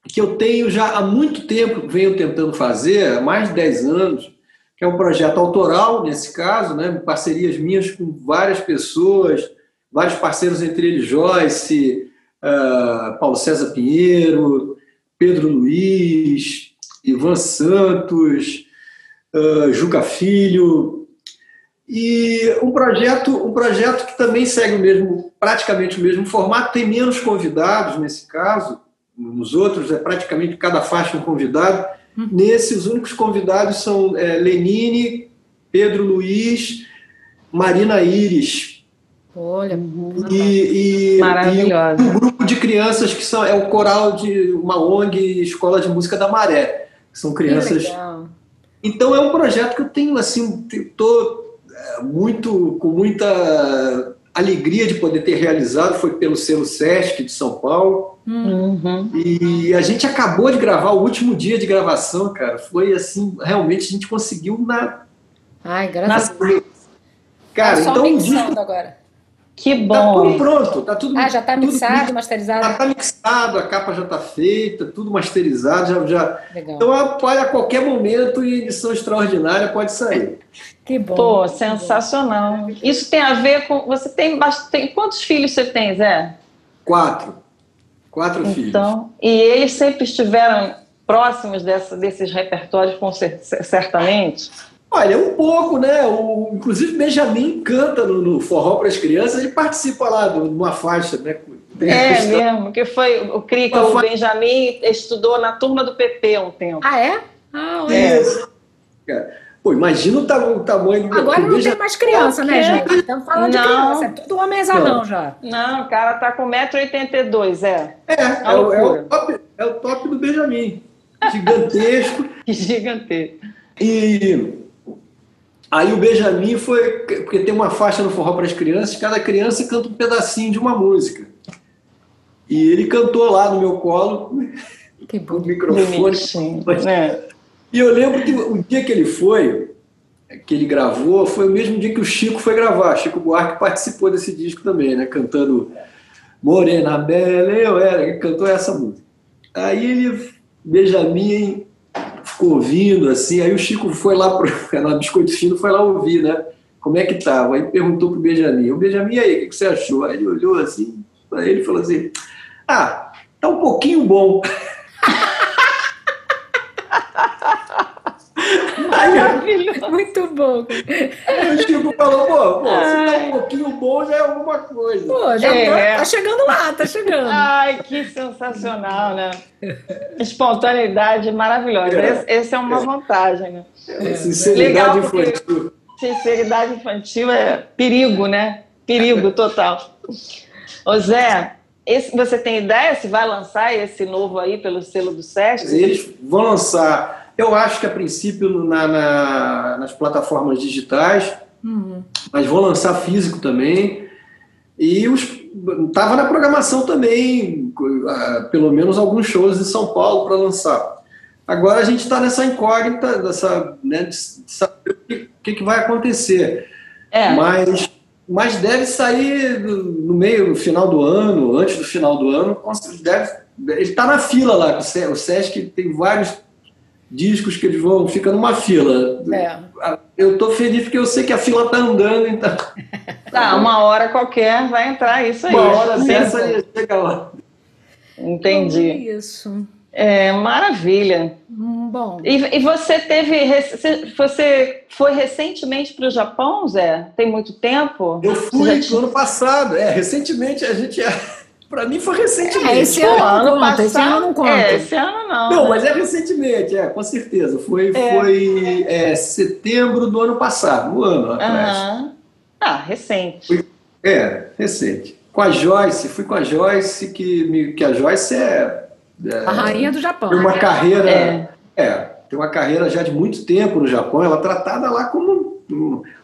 S4: que eu tenho já há muito tempo, venho tentando fazer, há mais de 10 anos, que é um projeto autoral, nesse caso, né, parcerias minhas com várias pessoas, vários parceiros, entre eles Joyce, uh, Paulo César Pinheiro, Pedro Luiz, Ivan Santos, uh, Juca Filho, e um projeto, um projeto que também segue o mesmo, praticamente o mesmo formato, tem menos convidados nesse caso, nos outros, é praticamente cada faixa um convidado. Uhum. Nesse, os únicos convidados são é, Lenine, Pedro Luiz, Marina Iris.
S1: Olha,
S4: e, e,
S3: maravilhosa.
S4: E um grupo de crianças que são é o coral de uma ONG Escola de Música da Maré. São crianças. Então é um projeto que eu tenho assim, estou é, muito com muita alegria de poder ter realizado. Foi pelo selo Sesc de São Paulo. Uhum. E a gente acabou de gravar o último dia de gravação, cara. Foi assim, realmente a gente conseguiu na.
S1: Ai, graças a Deus.
S4: Cara, tá então.
S1: Disco, agora.
S3: Que bom.
S4: Tá tudo pronto, tá tudo.
S1: Ah, já tá mixado, tudo, masterizado.
S4: Já tá mixado, a capa já tá feita, tudo masterizado, já. já... Legal. Então, a qualquer momento e edição extraordinária pode sair.
S3: Que bom. Pô, sensacional. Bom. Isso tem a ver com. Você tem, tem. Quantos filhos você tem, Zé?
S4: Quatro. Quatro
S3: então,
S4: filhos.
S3: Então, e eles sempre estiveram próximos dessa, desses repertórios, certamente?
S4: Olha, um pouco, né? O, inclusive Benjamin canta no, no Forró para as Crianças, ele participa lá de uma faixa, né?
S3: é mesmo, que foi o Crica, o Benjamin estudou na turma do PP um tempo.
S1: Ah, é? Ah, olha. É.
S4: Pô, imagina o, tamanho, o tamanho
S1: do Agora não tem mais criança, né, gente? Estamos falando não. de criança, é tudo homenzarrão já.
S3: Não, o cara tá com 1,82m,
S4: é. É, é, é, o, é, o top, é o top do Benjamin. Gigantesco.
S3: Gigantesco.
S4: E Aí o Benjamin foi, porque tem uma faixa no forró para as crianças, cada criança canta um pedacinho de uma música. E ele cantou lá no meu colo,
S1: que
S4: com o microfone. Né? E eu lembro que o dia que ele foi, que ele gravou, foi o mesmo dia que o Chico foi gravar. Chico Buarque participou desse disco também, né? Cantando Morena Bela, eu era, ele cantou essa música. Aí ele, Benjamin, ficou ouvindo, assim, aí o Chico foi lá, pro, na Biscoito Fino, foi lá ouvir, né? Como é que tava? Aí perguntou pro Benjamin, o Benjamin, aí, o que você achou? Aí ele olhou assim, aí ele falou assim, ah, tá um pouquinho bom.
S1: Maravilhoso. Muito bom.
S4: Aí o Chico falou, pô, pô se tá um pouquinho bom já é alguma coisa.
S1: Pô, já é. tá, tá chegando lá, tá chegando.
S3: Ai, que sensacional, né? Espontaneidade maravilhosa. É. Esse, esse, é uma é. vantagem, né?
S4: É. Sinceridade infantil.
S3: Sinceridade infantil é perigo, né? Perigo total. Ô Zé, esse, você tem ideia se vai lançar esse novo aí pelo selo do SESC?
S4: Eles vão lançar eu acho que a princípio na, na, nas plataformas digitais, uhum. mas vou lançar físico também. E estava na programação também, uh, pelo menos alguns shows em São Paulo para lançar. Agora a gente está nessa incógnita, dessa, né, de saber o que, que, que vai acontecer. É. Mas, mas deve sair no meio, no final do ano, antes do final do ano. Deve, ele está na fila lá, o Sesc tem vários discos que eles vão, fica numa fila. É. Eu estou feliz porque eu sei que a fila está andando, então.
S3: Tá, uma hora qualquer vai entrar isso aí.
S4: Uma hora dessa e chega lá.
S3: Entendi.
S1: É isso.
S3: É, maravilha.
S1: Hum, bom.
S3: E, e, você teve. Você foi recentemente para o Japão, Zé? Tem muito tempo?
S4: Eu fui no ano passado. É, recentemente a gente. Para mim foi recentemente. É,
S1: esse ano, ano conta, passado, esse ano não conta.
S3: É, esse ano não.
S4: Não, né? mas é recentemente, é, com certeza. Foi, é. foi é, setembro do ano passado, um ano atrás.
S3: Uhum. Ah, recente. Fui,
S4: é, recente. Com a Joyce, fui com a Joyce, que, me, que a Joyce é,
S1: é A rainha do Japão.
S4: Tem uma né? carreira. É. é, tem uma carreira já de muito tempo no Japão, ela é tratada lá como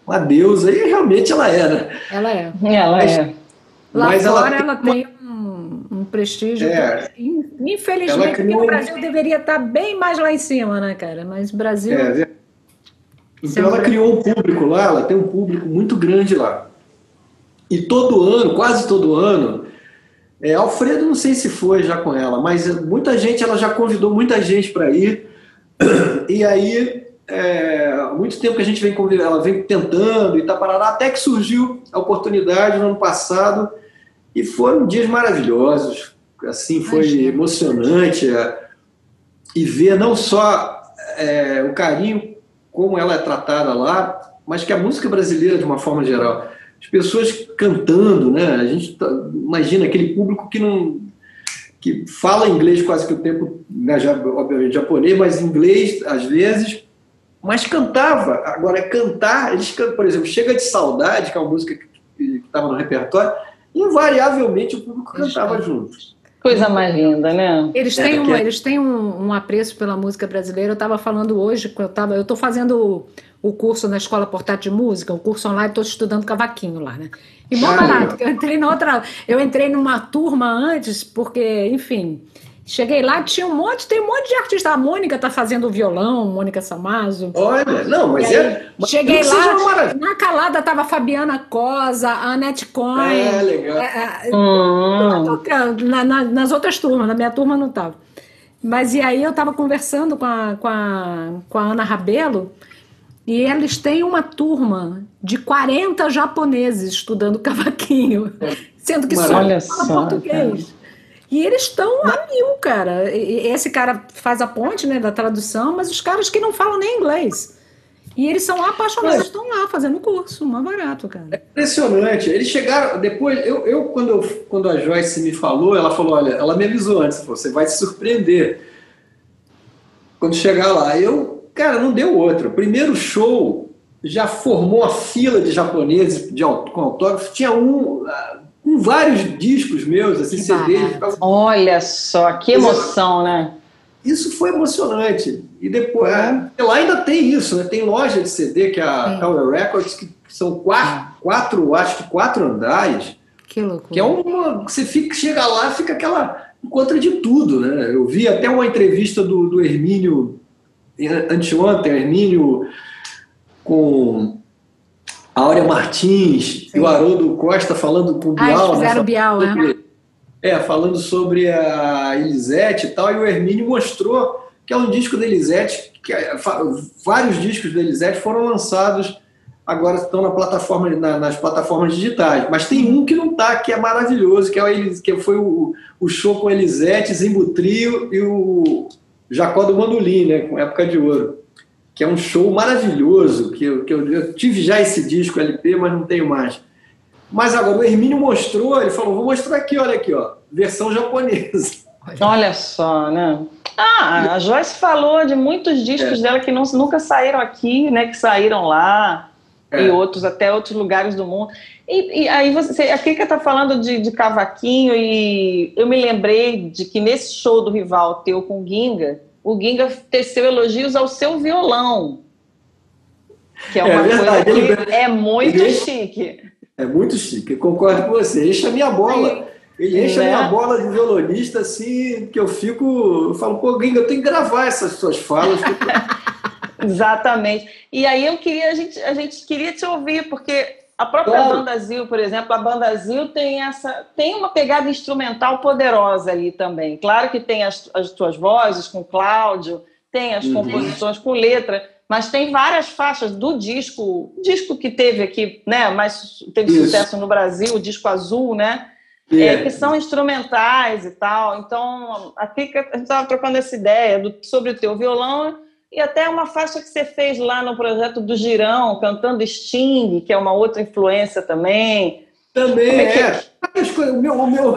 S4: uma deusa, e realmente ela
S1: é,
S4: né?
S1: Ela é.
S3: Ela mas, é.
S1: Lá mas fora ela, ela tem um prestígio. É, infelizmente, criou... o Brasil deveria estar bem mais lá em cima, né, cara? Mas o Brasil. É,
S4: então ela criou um público lá, ela tem um público muito grande lá. E todo ano, quase todo ano, é, Alfredo não sei se foi já com ela, mas muita gente, ela já convidou muita gente para ir. E aí, é, há muito tempo que a gente vem convidando, ela vem tentando e tá parada, até que surgiu a oportunidade no ano passado e foram dias maravilhosos, assim, foi Imagina. emocionante é, e ver não só é, o carinho como ela é tratada lá, mas que a música brasileira, de uma forma geral, as pessoas cantando, né? A gente tá, imagina aquele público que não que fala inglês quase que o tempo, né, já, obviamente japonês, mas inglês às vezes, mas cantava. Agora cantar, eles cantam, por exemplo, Chega de Saudade, que é uma música que estava no repertório, invariavelmente o público cantava junto.
S3: Coisa mais linda, né?
S1: Eles têm, um, eles têm um, um apreço pela música brasileira. Eu estava falando hoje, eu estava, eu estou fazendo o, o, curso na Escola Portátil de Música, o curso online, estou estudando cavaquinho lá, né? E mó barato, eu entrei outra, eu entrei numa turma antes, porque, enfim, Cheguei lá, tinha um monte, tem um monte de artista. A Mônica tá fazendo violão, Mônica Samazo.
S4: Olha, não, mas
S1: aí,
S4: é.
S1: Mas cheguei lá, na calada tava a Fabiana Cosa, a Anete Coin.
S4: É, legal.
S1: É, é, hum. na, na, nas outras turmas, na minha turma não tava. Mas e aí eu tava conversando com a, com a, com a Ana Rabelo, e eles têm uma turma de 40 japoneses estudando cavaquinho, sendo que só
S3: Olha só,
S1: português. Cara. E eles estão a mil, cara. Esse cara faz a ponte né, da tradução, mas os caras que não falam nem inglês. E eles são apaixonados, estão lá fazendo curso, mais barato, cara. É
S4: impressionante. Eles chegaram, depois, eu, eu, quando, eu quando a Joyce me falou, ela falou, olha, ela me avisou antes, você vai se surpreender quando chegar lá. Eu, cara, não deu outra. Primeiro show, já formou a fila de japoneses de, com autógrafo, tinha um, com vários discos meus, assim, CDs.
S3: Olha só, que emoção, né?
S4: Isso foi emocionante. E depois, é. lá ainda tem isso, né? Tem loja de CD, que é a Tower Records, que são quatro, quatro, acho que quatro andares.
S1: Que loucura.
S4: Que é uma. Você fica, chega lá, fica aquela. Encontra de tudo, né? Eu vi até uma entrevista do, do Hermínio anteontem, Hermínio com a Áurea Martins Sim. e o Haroldo Costa falando com o
S1: Bial. Ah, fizeram o Bial, né?
S4: É, falando sobre a Elisete e tal, e o Hermínio mostrou que é um disco da Elisete, que é, vários discos da Elisete foram lançados, agora estão na plataforma, na, nas plataformas digitais, mas tem um que não está, que é maravilhoso, que, é o, que foi o, o show com Elisete, Zimbo Trio e o Jacó do Mandolim, né, com Época de Ouro que é um show maravilhoso, que, eu, que eu, eu, tive já esse disco LP, mas não tenho mais. Mas agora o Hermínio mostrou, ele falou, vou mostrar aqui, olha aqui, ó, versão japonesa.
S3: Olha só, né? Ah, a Joyce falou de muitos discos é. dela que não, nunca saíram aqui, né? Que saíram lá é. e outros, até outros lugares do mundo. E, e aí você, a Kika está falando de, de, cavaquinho e eu me lembrei de que nesse show do rival teu com Ginga, o Ginga teceu elogios ao seu violão, que é, é uma é verdade, coisa que é muito ele, chique.
S4: É muito chique, concordo com você. Enche a minha bola. Ele enche né? a minha bola de violonista, assim, que eu fico. Eu falo, pô, Ginga, eu tenho que gravar essas suas falas.
S3: Exatamente. E aí eu queria, a gente, a gente queria te ouvir, porque a própria claro. Banda Zil, por exemplo, a Banda Zil tem essa tem uma pegada instrumental poderosa ali também. Claro que tem as, as tuas vozes com Cláudio, tem as uhum. composições com letra, mas tem várias faixas do disco, disco que teve aqui, né, mas teve Isso. sucesso no Brasil, o disco azul, né? É. É, que são instrumentais e tal. Então, aqui a gente estava trocando essa ideia do, sobre o teu violão e até uma faixa que você fez lá no projeto do Girão, cantando Sting, que é uma outra influência também.
S4: Também é. é. é? O, meu, o, meu,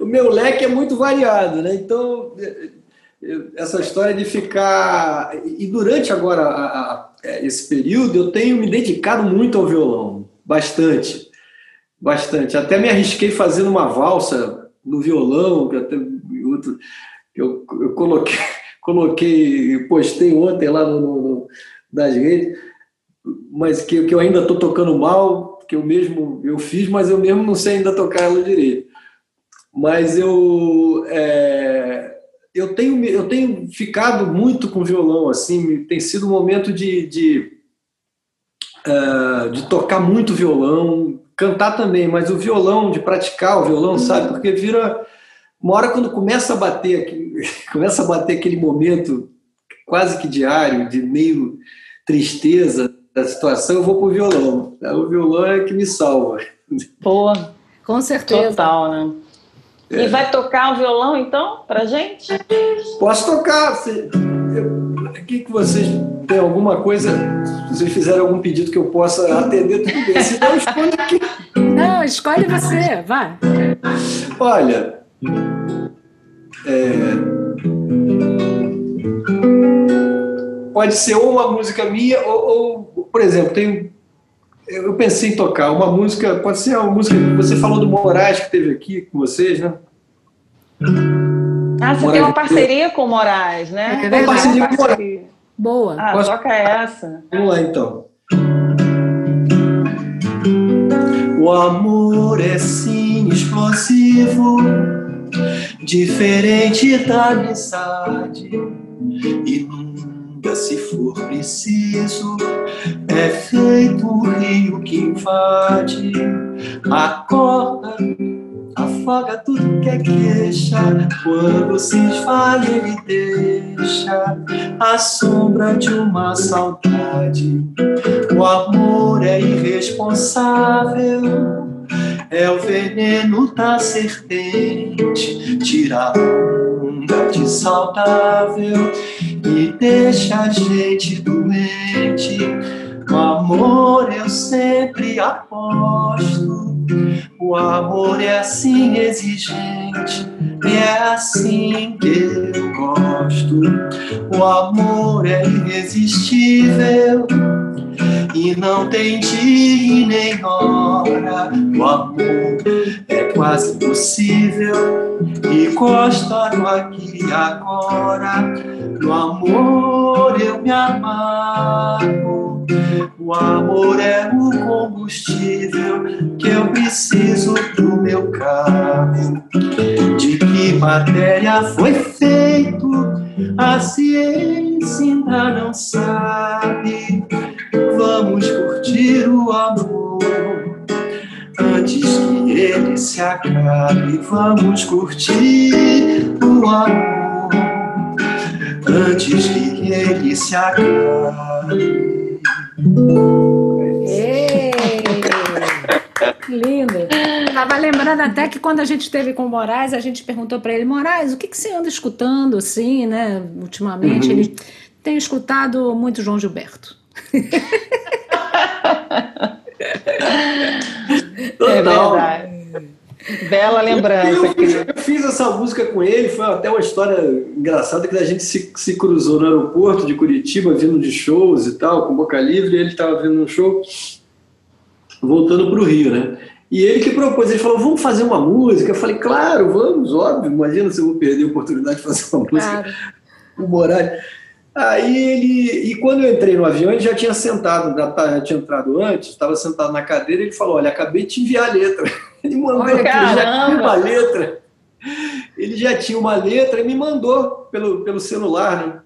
S4: o meu leque é muito variado, né? Então, essa história de ficar. E durante agora a, a, é, esse período, eu tenho me dedicado muito ao violão, bastante. Bastante. Até me arrisquei fazendo uma valsa no violão, que até eu, eu coloquei coloquei, postei ontem lá no, no nas redes, mas que, que eu ainda estou tocando mal, que eu mesmo eu fiz, mas eu mesmo não sei ainda tocar ela direito. Mas eu é, eu tenho eu tenho ficado muito com violão assim, tem sido um momento de, de uh, de tocar muito violão, cantar também, mas o violão, de praticar o violão, sabe? Porque vira uma hora quando começa a bater, começa a bater aquele momento quase que diário, de meio tristeza da situação, eu vou pro violão. O violão é que me salva.
S3: Pô,
S1: com certeza.
S3: Total, né? É. E vai tocar o violão, então, pra gente?
S4: Posso tocar. Aqui que vocês têm alguma coisa, se vocês fizerem algum pedido que eu possa atender, tudo bem. Se não, escolhe aqui.
S1: Não, escolhe você, vai.
S4: Olha, é... Pode ser ou uma música minha, ou, ou por exemplo, tem eu pensei em tocar uma música, pode ser uma música. Você falou do Moraes que teve aqui com vocês, né?
S3: Ah, você Moraes tem uma parceria com o Moraes, né?
S1: É uma parceria com o Moraes. Boa.
S3: Ah, Posso... toca essa.
S4: Vamos lá então. O amor é sim explosivo, diferente da amizade e nunca se for preciso é feito um rio que invade, acorda, afoga tudo que é queixa. Quando se esfalha, ele deixa a sombra de uma saudade. O amor é irresponsável. É o veneno da serpente, tira a onda de saudável e deixa a gente doente. No amor eu sempre aposto. O amor é assim exigente, e é assim que eu gosto. O amor é irresistível e não tem dia nem hora. O amor é quase impossível e gosta aqui e agora. No amor eu me amargo. O amor é o combustível que eu preciso pro meu carro. De que matéria foi feito? A ciência ainda não sabe. Se acabe. Vamos curtir o amor antes que ele se acabe.
S1: Que lindo. Estava lembrando até que quando a gente esteve com o Moraes, a gente perguntou para ele, Moraes, o que, que você anda escutando assim, né? Ultimamente, uhum. ele tem escutado muito João Gilberto.
S3: é verdade. Bela lembrança.
S4: Eu, eu, eu, fiz essa música com ele, foi até uma história engraçada que a gente se, se cruzou no aeroporto de Curitiba, vindo de shows e tal, com boca livre, e ele estava vendo um show voltando para o Rio, né? E ele que propôs, ele falou, vamos fazer uma música? Eu falei, claro, vamos, óbvio, imagina se eu vou perder a oportunidade de fazer uma música claro. com o Moraes. Aí ele, e quando eu entrei no avião, ele já tinha sentado, já tinha entrado antes, estava sentado na cadeira, ele falou, olha, acabei de te enviar a letra. Ele mandou
S3: Olha, já
S4: tinha uma letra. Ele já tinha uma letra e me mandou pelo, pelo celular, né?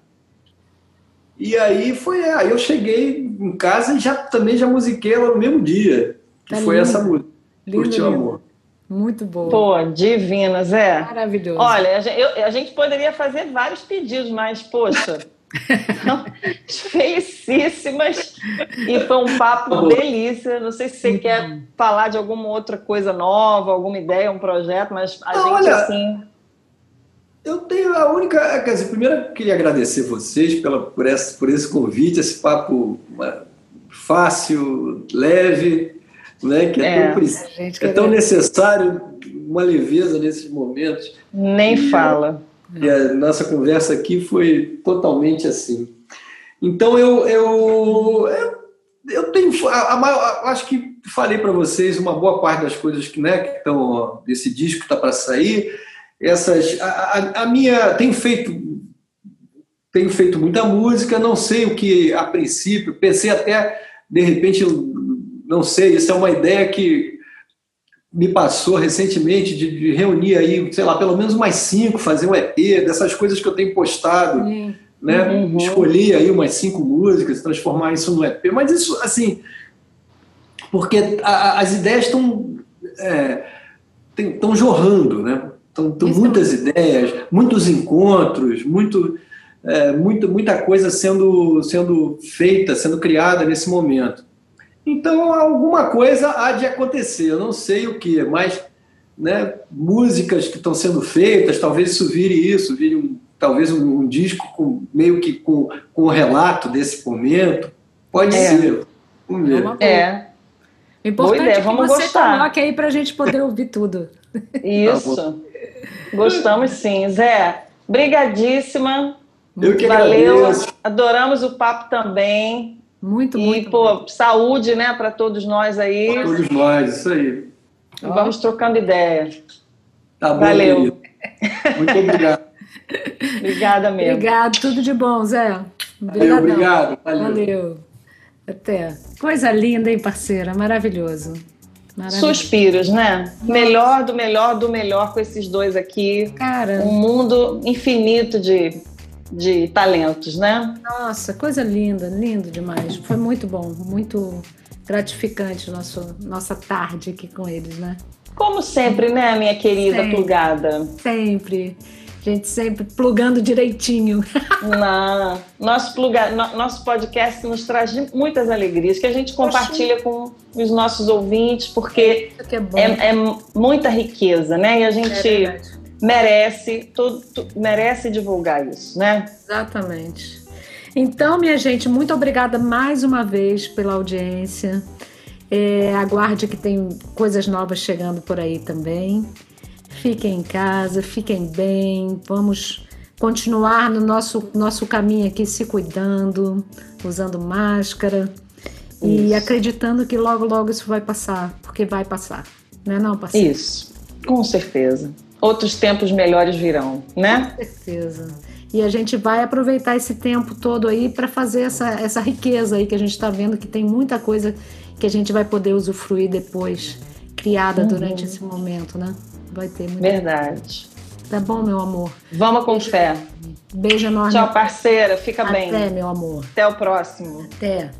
S4: E aí foi, aí eu cheguei em casa e já também já musiquei ela no mesmo dia. Que tá foi lindo. essa música. Lindo, Curtiu lindo. amor.
S1: Muito boa.
S3: Pô, divina, Zé.
S1: Maravilhoso.
S3: Olha, eu, a gente poderia fazer vários pedidos, mas, poxa, felicíssimas. E foi um papo delícia. Não sei se você quer bom. falar de alguma outra coisa nova, alguma ideia, um projeto, mas a gente olha, assim.
S4: Eu tenho a única. Quer dizer, primeiro eu queria agradecer vocês pela, por, esse, por esse convite, esse papo fácil, leve, né, que é, é tão, é tão necessário, uma leveza nesses momentos.
S3: Nem e, fala.
S4: E a nossa conversa aqui foi totalmente assim. Então eu, eu, eu, eu tenho. A, a, acho que falei para vocês uma boa parte das coisas que né, estão desse disco que está para sair essas a, a, minha tenho feito tenho feito muita música não sei o que a princípio pensei até de repente não sei isso é uma ideia que me passou recentemente de, de reunir aí sei lá pelo menos mais cinco fazer um EP dessas coisas que eu tenho postado né uhum. escolhi aí umas cinco músicas transformar isso no EP mas isso assim porque a, as ideias estão estão é, jorrando né então, muitas ideias, muitos encontros, muito, é, muito, muita coisa sendo, sendo feita, sendo criada nesse momento. Então, alguma coisa há de acontecer, eu não sei o que, mas né, músicas que estão sendo feitas, talvez isso vire isso, vire um, talvez um, um disco com, meio que com, com o relato desse momento. Pode é. ser. Vamos ver.
S3: É.
S1: O importante é que você gostar. coloque aí para a gente poder ouvir tudo.
S3: Isso. Tá Gostamos sim. Zé, brigadíssima.
S4: Eu que
S3: Valeu. Agradeço. Adoramos o papo também.
S1: Muito,
S3: e,
S1: muito.
S3: E, pô, bom. saúde, né, para todos nós aí.
S4: Para todos nós, isso aí.
S3: E vamos trocando ideia.
S4: Tá bom,
S3: Valeu.
S4: Querido. Muito obrigado.
S3: Obrigada mesmo.
S1: Obrigado, tudo de bom, Zé.
S4: Valeu, obrigado. Valeu.
S1: Valeu. Até. Coisa linda, hein, parceira? Maravilhoso.
S3: Maravilhoso. Suspiros, né? Nossa. Melhor do melhor do melhor com esses dois aqui.
S1: Cara.
S3: Um mundo infinito de, de talentos, né?
S1: Nossa, coisa linda, lindo demais. Foi muito bom, muito gratificante nosso, nossa tarde aqui com eles, né?
S3: Como sempre, né, minha querida
S1: sempre,
S3: plugada?
S1: Sempre. A gente sempre plugando direitinho.
S3: Não, nosso, pluga, no, nosso podcast nos traz muitas alegrias que a gente compartilha Oxi. com os nossos ouvintes, porque
S1: é,
S3: é, é, muita riqueza, né? E a gente é merece, tudo, merece divulgar isso, né?
S1: Exatamente. Então, minha gente, muito obrigada mais uma vez pela audiência. É, aguarde que tem coisas novas chegando por aí também. Fiquem em casa, fiquem bem, vamos continuar no nosso, nosso caminho aqui se cuidando, usando máscara isso. e acreditando que logo, logo isso vai passar, porque vai passar, não é não, parceiro?
S3: Isso, com certeza. Outros tempos melhores virão, né?
S1: Com certeza. E a gente vai aproveitar esse tempo todo aí para fazer essa, essa riqueza aí que a gente está vendo que tem muita coisa que a gente vai poder usufruir depois, criada uhum. durante esse momento, né? Vai ter muito.
S3: Verdade.
S1: Tá bom, meu amor?
S3: Vamos com fé.
S1: Beijo enorme.
S3: Tchau, parceira. Fica
S1: Até,
S3: bem.
S1: Até, meu amor.
S3: Até o próximo.
S1: Até.